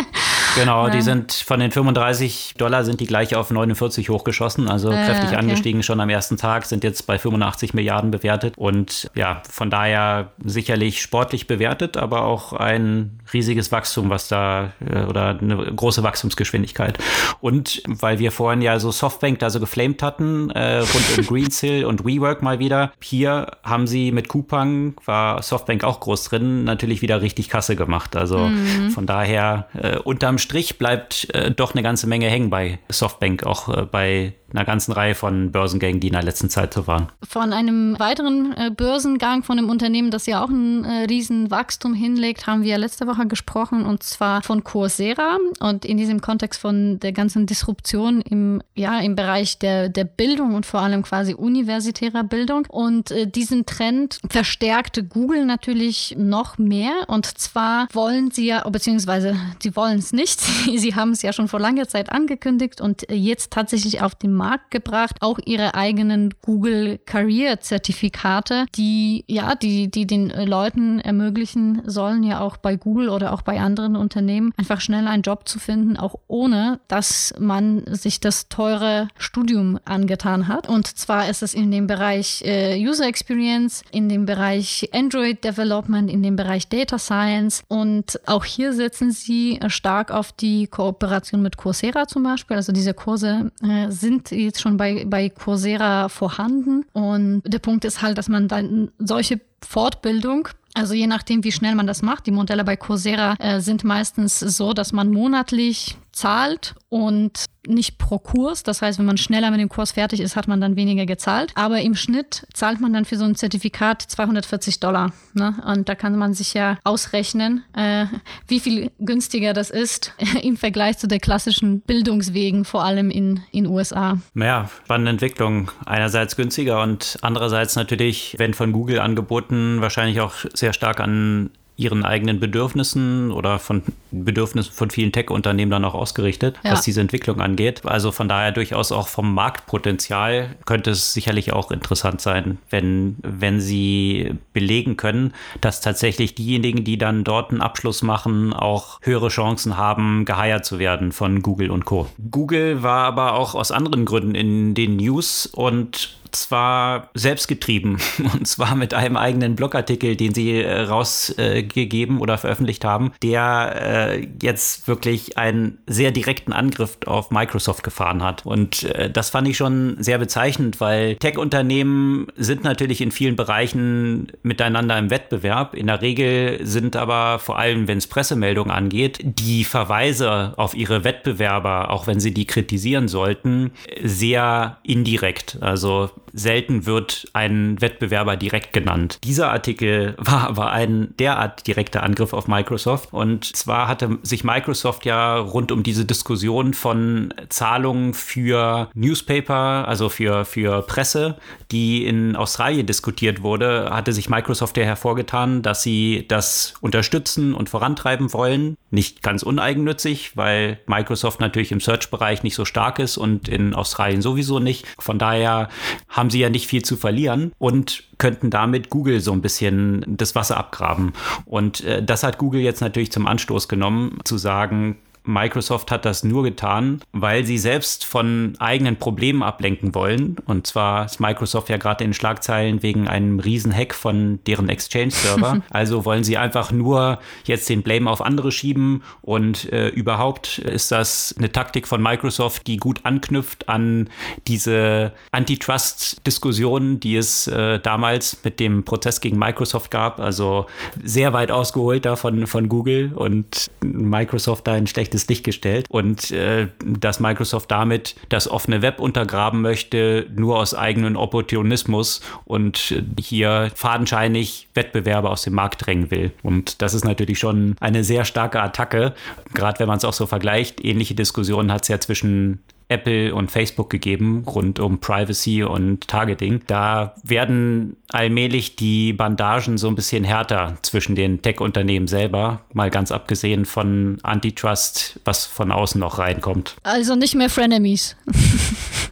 genau, die sind von den 35 Dollar sind die gleich auf 49 hochgeschossen, also kräftig okay. angestiegen schon am ersten Tag, sind jetzt bei 85 Milliarden bewertet bewertet und ja, von daher sicherlich sportlich bewertet, aber auch ein riesiges Wachstum, was da äh, oder eine große Wachstumsgeschwindigkeit. Und weil wir vorhin ja so Softbank da so geflamed hatten, äh, rund um Greensill und WeWork mal wieder, hier haben sie mit Coupang, war Softbank auch groß drin, natürlich wieder richtig Kasse gemacht. Also mhm. von daher, äh, unterm Strich bleibt äh, doch eine ganze Menge hängen bei Softbank, auch äh, bei einer ganzen Reihe von Börsengängen, die in der letzten Zeit so waren. Von einem weiteren äh, Börsengang von einem Unternehmen, das ja auch ein äh, riesen Wachstum hinlegt, haben wir letzte Woche gesprochen und zwar von Coursera und in diesem Kontext von der ganzen Disruption im, ja, im Bereich der, der Bildung und vor allem quasi universitärer Bildung. Und äh, diesen Trend verstärkte Google natürlich noch mehr und zwar wollen sie ja, beziehungsweise sie wollen es nicht, sie haben es ja schon vor langer Zeit angekündigt und äh, jetzt tatsächlich auf den Markt gebracht, auch ihre eigenen Google Career Zertifikate, die ja, die, die den Leuten ermöglichen sollen, ja auch bei Google oder auch bei anderen Unternehmen einfach schnell einen Job zu finden, auch ohne, dass man sich das teure Studium angetan hat. Und zwar ist es in dem Bereich äh, User Experience, in dem Bereich Android Development, in dem Bereich Data Science und auch hier setzen sie stark auf die Kooperation mit Coursera zum Beispiel. Also diese Kurse äh, sind jetzt schon bei, bei Coursera vorhanden. Und der Punkt ist halt, dass man dann solche Fortbildung also je nachdem, wie schnell man das macht. Die Modelle bei Coursera äh, sind meistens so, dass man monatlich zahlt und nicht pro Kurs. Das heißt, wenn man schneller mit dem Kurs fertig ist, hat man dann weniger gezahlt. Aber im Schnitt zahlt man dann für so ein Zertifikat 240 Dollar. Ne? Und da kann man sich ja ausrechnen, äh, wie viel günstiger das ist im Vergleich zu den klassischen Bildungswegen, vor allem in den USA. Ja, spannende Entwicklung. Einerseits günstiger und andererseits natürlich, wenn von Google angeboten, wahrscheinlich auch sehr stark an ihren eigenen Bedürfnissen oder von Bedürfnissen von vielen Tech-Unternehmen dann auch ausgerichtet, ja. was diese Entwicklung angeht. Also von daher durchaus auch vom Marktpotenzial könnte es sicherlich auch interessant sein, wenn, wenn sie belegen können, dass tatsächlich diejenigen, die dann dort einen Abschluss machen, auch höhere Chancen haben, geheiert zu werden von Google und Co. Google war aber auch aus anderen Gründen in den News und zwar selbstgetrieben und zwar mit einem eigenen Blogartikel, den sie äh, rausgegeben äh, oder veröffentlicht haben, der äh, jetzt wirklich einen sehr direkten Angriff auf Microsoft gefahren hat. Und äh, das fand ich schon sehr bezeichnend, weil Tech-Unternehmen sind natürlich in vielen Bereichen miteinander im Wettbewerb. In der Regel sind aber vor allem, wenn es Pressemeldungen angeht, die Verweise auf ihre Wettbewerber, auch wenn sie die kritisieren sollten, sehr indirekt. Also selten wird ein Wettbewerber direkt genannt. Dieser Artikel war aber ein derart direkter Angriff auf Microsoft. Und zwar hatte sich Microsoft ja rund um diese Diskussion von Zahlungen für Newspaper, also für, für Presse, die in Australien diskutiert wurde, hatte sich Microsoft ja hervorgetan, dass sie das unterstützen und vorantreiben wollen. Nicht ganz uneigennützig, weil Microsoft natürlich im Search-Bereich nicht so stark ist und in Australien sowieso nicht. Von daher haben sie ja nicht viel zu verlieren und könnten damit Google so ein bisschen das Wasser abgraben. Und äh, das hat Google jetzt natürlich zum Anstoß genommen, zu sagen, Microsoft hat das nur getan, weil sie selbst von eigenen Problemen ablenken wollen. Und zwar ist Microsoft ja gerade in Schlagzeilen wegen einem Riesenhack von deren Exchange-Server. also wollen sie einfach nur jetzt den Blame auf andere schieben. Und äh, überhaupt ist das eine Taktik von Microsoft, die gut anknüpft an diese Antitrust-Diskussionen, die es äh, damals mit dem Prozess gegen Microsoft gab. Also sehr weit ausgeholt da von, von Google und Microsoft da ein schlechtes schlechtes Licht gestellt und äh, dass Microsoft damit das offene Web untergraben möchte, nur aus eigenem Opportunismus und äh, hier fadenscheinig Wettbewerber aus dem Markt drängen will. Und das ist natürlich schon eine sehr starke Attacke, gerade wenn man es auch so vergleicht. Ähnliche Diskussionen hat es ja zwischen Apple und Facebook gegeben rund um Privacy und Targeting. Da werden allmählich die Bandagen so ein bisschen härter zwischen den Tech-Unternehmen selber, mal ganz abgesehen von Antitrust, was von außen noch reinkommt. Also nicht mehr Frenemies.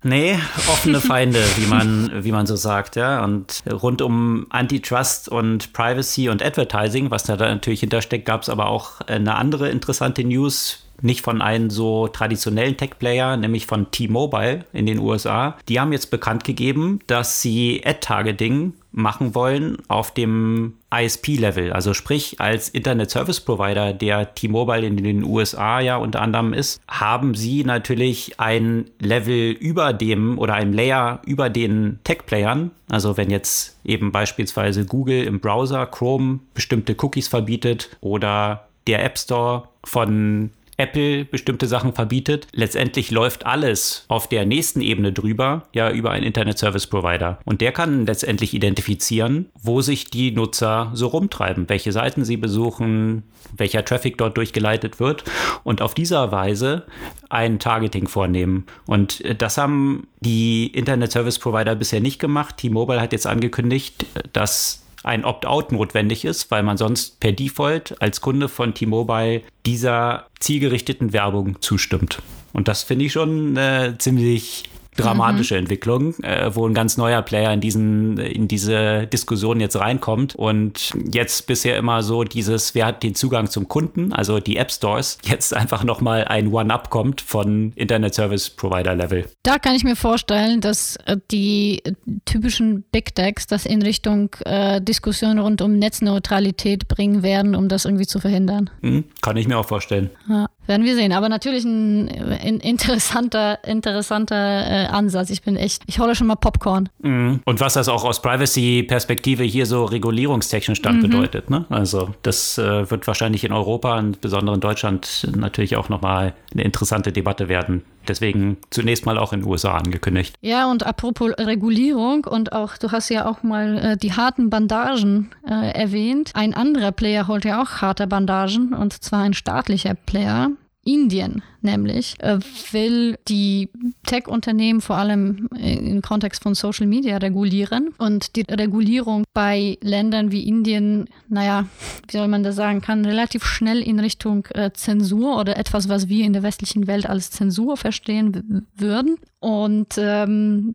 Nee, offene Feinde, wie man, wie man so sagt, ja. Und rund um Antitrust und Privacy und Advertising, was da natürlich hintersteckt, gab es aber auch eine andere interessante News, nicht von einem so traditionellen Tech-Player, nämlich von T-Mobile in den USA. Die haben jetzt bekannt gegeben, dass sie Ad-Targeting machen wollen auf dem ISP-Level. Also sprich, als Internet-Service-Provider, der T-Mobile in den USA ja unter anderem ist, haben sie natürlich ein Level über dem oder ein Layer über den Tech-Playern. Also wenn jetzt eben beispielsweise Google im Browser Chrome bestimmte Cookies verbietet oder der App Store von Apple bestimmte Sachen verbietet. Letztendlich läuft alles auf der nächsten Ebene drüber, ja, über einen Internet Service Provider. Und der kann letztendlich identifizieren, wo sich die Nutzer so rumtreiben, welche Seiten sie besuchen, welcher Traffic dort durchgeleitet wird und auf dieser Weise ein Targeting vornehmen. Und das haben die Internet Service Provider bisher nicht gemacht. T-Mobile hat jetzt angekündigt, dass ein Opt-out notwendig ist, weil man sonst per Default als Kunde von T-Mobile dieser zielgerichteten Werbung zustimmt. Und das finde ich schon äh, ziemlich dramatische mhm. Entwicklung, äh, wo ein ganz neuer Player in diesen in diese Diskussion jetzt reinkommt und jetzt bisher immer so dieses, wer hat den Zugang zum Kunden, also die App Stores, jetzt einfach noch mal ein One-Up kommt von Internet Service Provider Level. Da kann ich mir vorstellen, dass äh, die typischen Big Techs das in Richtung äh, Diskussion rund um Netzneutralität bringen werden, um das irgendwie zu verhindern. Mhm, kann ich mir auch vorstellen. Ja. Werden wir sehen. Aber natürlich ein, ein interessanter, interessanter äh, Ansatz. Ich bin echt, ich hole schon mal Popcorn. Mhm. Und was das auch aus Privacy-Perspektive hier so regulierungstechnisch dann mhm. bedeutet. Ne? Also das äh, wird wahrscheinlich in Europa und besonders in Deutschland natürlich auch nochmal eine interessante Debatte werden. Deswegen zunächst mal auch in den USA angekündigt. Ja, und apropos Regulierung und auch, du hast ja auch mal äh, die harten Bandagen äh, erwähnt. Ein anderer Player holt ja auch harte Bandagen und zwar ein staatlicher Player. Indien nämlich äh, will die Tech-Unternehmen vor allem im Kontext von Social Media regulieren. Und die Regulierung bei Ländern wie Indien, naja, wie soll man das sagen, kann relativ schnell in Richtung äh, Zensur oder etwas, was wir in der westlichen Welt als Zensur verstehen würden. Und ähm,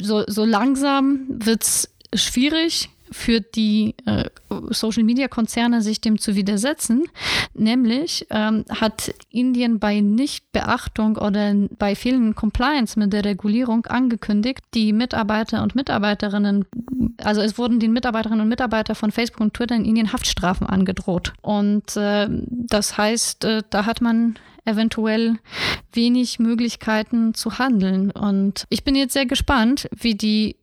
so, so langsam wird es schwierig, für die äh, Social-Media-Konzerne, sich dem zu widersetzen. Nämlich ähm, hat Indien bei Nichtbeachtung oder bei fehlenden Compliance mit der Regulierung angekündigt, die Mitarbeiter und Mitarbeiterinnen, also es wurden den Mitarbeiterinnen und Mitarbeitern von Facebook und Twitter in Indien Haftstrafen angedroht. Und äh, das heißt, äh, da hat man eventuell wenig Möglichkeiten zu handeln. Und ich bin jetzt sehr gespannt, wie die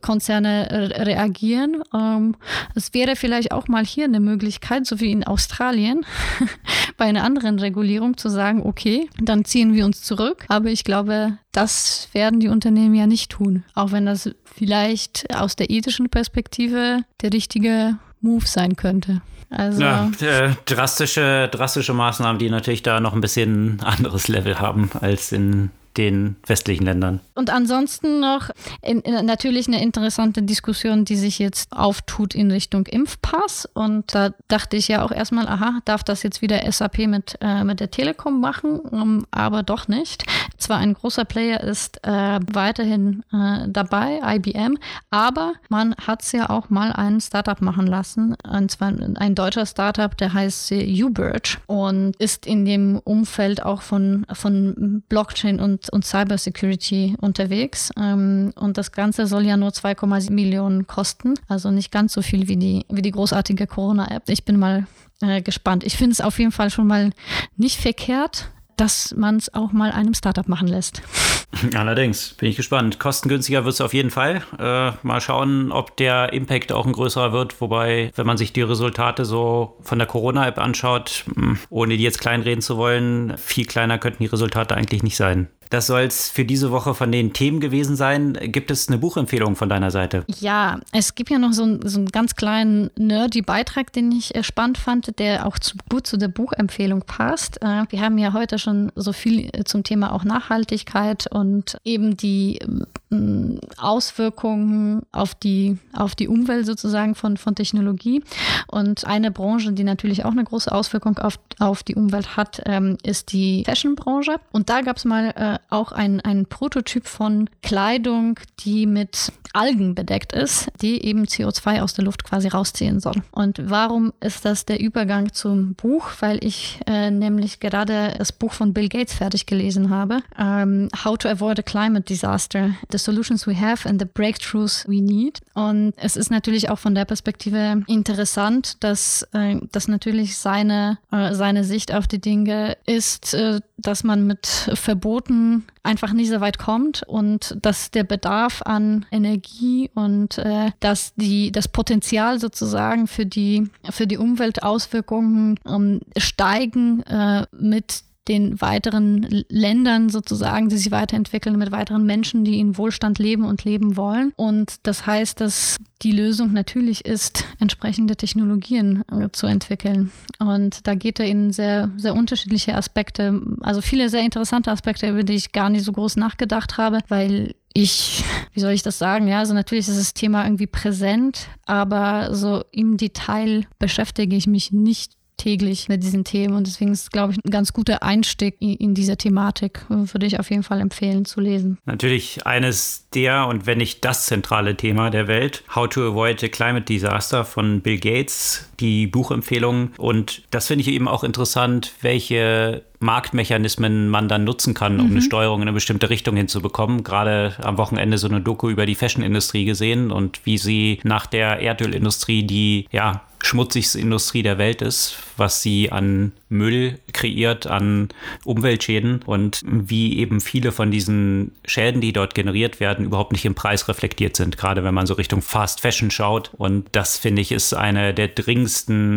Konzerne reagieren. Ähm, es wäre vielleicht auch mal hier eine Möglichkeit, so wie in Australien, bei einer anderen Regulierung zu sagen, okay, dann ziehen wir uns zurück. Aber ich glaube, das werden die Unternehmen ja nicht tun, auch wenn das vielleicht aus der ethischen Perspektive der richtige Move sein könnte. Also ja, äh, drastische, drastische Maßnahmen, die natürlich da noch ein bisschen anderes Level haben als in den westlichen Ländern. Und ansonsten noch in, in, natürlich eine interessante Diskussion, die sich jetzt auftut in Richtung Impfpass. Und da dachte ich ja auch erstmal, aha, darf das jetzt wieder SAP mit, äh, mit der Telekom machen? Um, ähm, aber doch nicht. Zwar ein großer Player ist äh, weiterhin äh, dabei, IBM, aber man hat es ja auch mal ein Startup machen lassen. Und zwar ein deutscher Startup, der heißt Ubirch und ist in dem Umfeld auch von, von Blockchain und und, Cybersecurity unterwegs. Ähm, und das Ganze soll ja nur 2,7 Millionen kosten. Also nicht ganz so viel wie die, wie die großartige Corona-App. Ich bin mal äh, gespannt. Ich finde es auf jeden Fall schon mal nicht verkehrt, dass man es auch mal einem Startup machen lässt. Allerdings, bin ich gespannt. Kostengünstiger wird es auf jeden Fall. Äh, mal schauen, ob der Impact auch ein größerer wird. Wobei, wenn man sich die Resultate so von der Corona-App anschaut, hm, ohne die jetzt kleinreden zu wollen, viel kleiner könnten die Resultate eigentlich nicht sein. Das soll es für diese Woche von den Themen gewesen sein. Gibt es eine Buchempfehlung von deiner Seite? Ja, es gibt ja noch so, so einen ganz kleinen nerdy Beitrag, den ich äh, spannend fand, der auch zu, gut zu der Buchempfehlung passt. Äh, wir haben ja heute schon so viel äh, zum Thema auch Nachhaltigkeit und eben die Auswirkungen auf die, auf die Umwelt sozusagen von, von Technologie. Und eine Branche, die natürlich auch eine große Auswirkung auf, auf die Umwelt hat, ähm, ist die Fashion-Branche. Und da gab es mal äh, auch ein, ein Prototyp von Kleidung, die mit Algen bedeckt ist, die eben CO2 aus der Luft quasi rausziehen soll. Und warum ist das der Übergang zum Buch? Weil ich äh, nämlich gerade das Buch von Bill Gates fertig gelesen habe. Ähm, How to Avoid a Climate Disaster. The Solutions We Have and the Breakthroughs We Need. Und es ist natürlich auch von der Perspektive interessant, dass äh, das natürlich seine, äh, seine Sicht auf die Dinge ist, äh, dass man mit Verboten einfach nicht so weit kommt und dass der Bedarf an Energie und äh, dass die, das Potenzial sozusagen für die, für die Umweltauswirkungen ähm, steigen äh, mit den weiteren Ländern sozusagen, die sich weiterentwickeln, mit weiteren Menschen, die in Wohlstand leben und leben wollen. Und das heißt, dass die Lösung natürlich ist, entsprechende Technologien äh, zu entwickeln. Und da geht er in sehr, sehr unterschiedliche Aspekte, also viele sehr interessante Aspekte, über die ich gar nicht so groß nachgedacht habe, weil ich, wie soll ich das sagen? Ja, also natürlich ist das Thema irgendwie präsent, aber so im Detail beschäftige ich mich nicht täglich mit diesen Themen und deswegen ist, glaube ich, ein ganz guter Einstieg in, in diese Thematik. Würde ich auf jeden Fall empfehlen zu lesen. Natürlich eines der und wenn nicht das zentrale Thema der Welt, How to Avoid a Climate Disaster von Bill Gates, die Buchempfehlung. Und das finde ich eben auch interessant, welche Marktmechanismen man dann nutzen kann, um mhm. eine Steuerung in eine bestimmte Richtung hinzubekommen. Gerade am Wochenende so eine Doku über die Fashion-Industrie gesehen und wie sie nach der Erdölindustrie die ja schmutzigste Industrie der Welt ist, was sie an Müll kreiert, an Umweltschäden und wie eben viele von diesen Schäden, die dort generiert werden, überhaupt nicht im Preis reflektiert sind, gerade wenn man so Richtung Fast Fashion schaut. Und das finde ich ist eine der dringendsten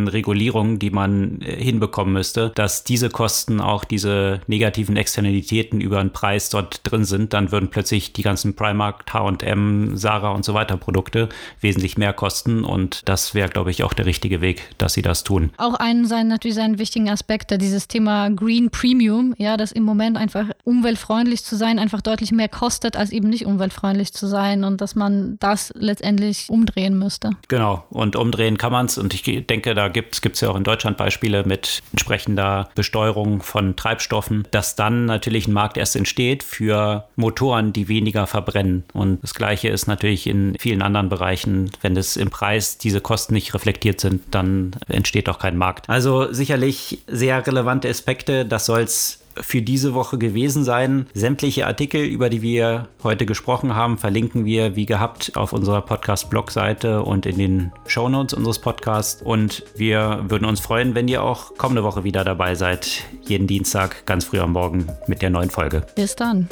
Regulierungen, die man äh, hinbekommen müsste, dass diese Kosten, auch diese negativen Externalitäten über einen Preis dort drin sind, dann würden plötzlich die ganzen Primark, H&M, Sarah und so weiter Produkte wesentlich mehr kosten und das wäre, glaube ich, auch der richtige Weg, dass sie das tun. Auch einen sein, natürlich seinen wichtigen Aspekte, dieses Thema Green Premium, ja, dass im Moment einfach umweltfreundlich zu sein einfach deutlich mehr kostet, als eben nicht umweltfreundlich zu sein und dass man das letztendlich umdrehen müsste. Genau, und umdrehen kann man es und ich denke, da gibt es ja auch in Deutschland Beispiele mit entsprechender Besteuerung von Treibstoffen, dass dann natürlich ein Markt erst entsteht für Motoren, die weniger verbrennen. Und das Gleiche ist natürlich in vielen anderen Bereichen, wenn es im Preis diese Kosten nicht reflektiert sind, dann entsteht auch kein Markt. Also sicherlich sehr relevante Aspekte. Das soll es für diese Woche gewesen sein. Sämtliche Artikel, über die wir heute gesprochen haben, verlinken wir wie gehabt auf unserer Podcast-Blog-Seite und in den Shownotes unseres Podcasts. Und wir würden uns freuen, wenn ihr auch kommende Woche wieder dabei seid. Jeden Dienstag ganz früh am Morgen mit der neuen Folge. Bis dann.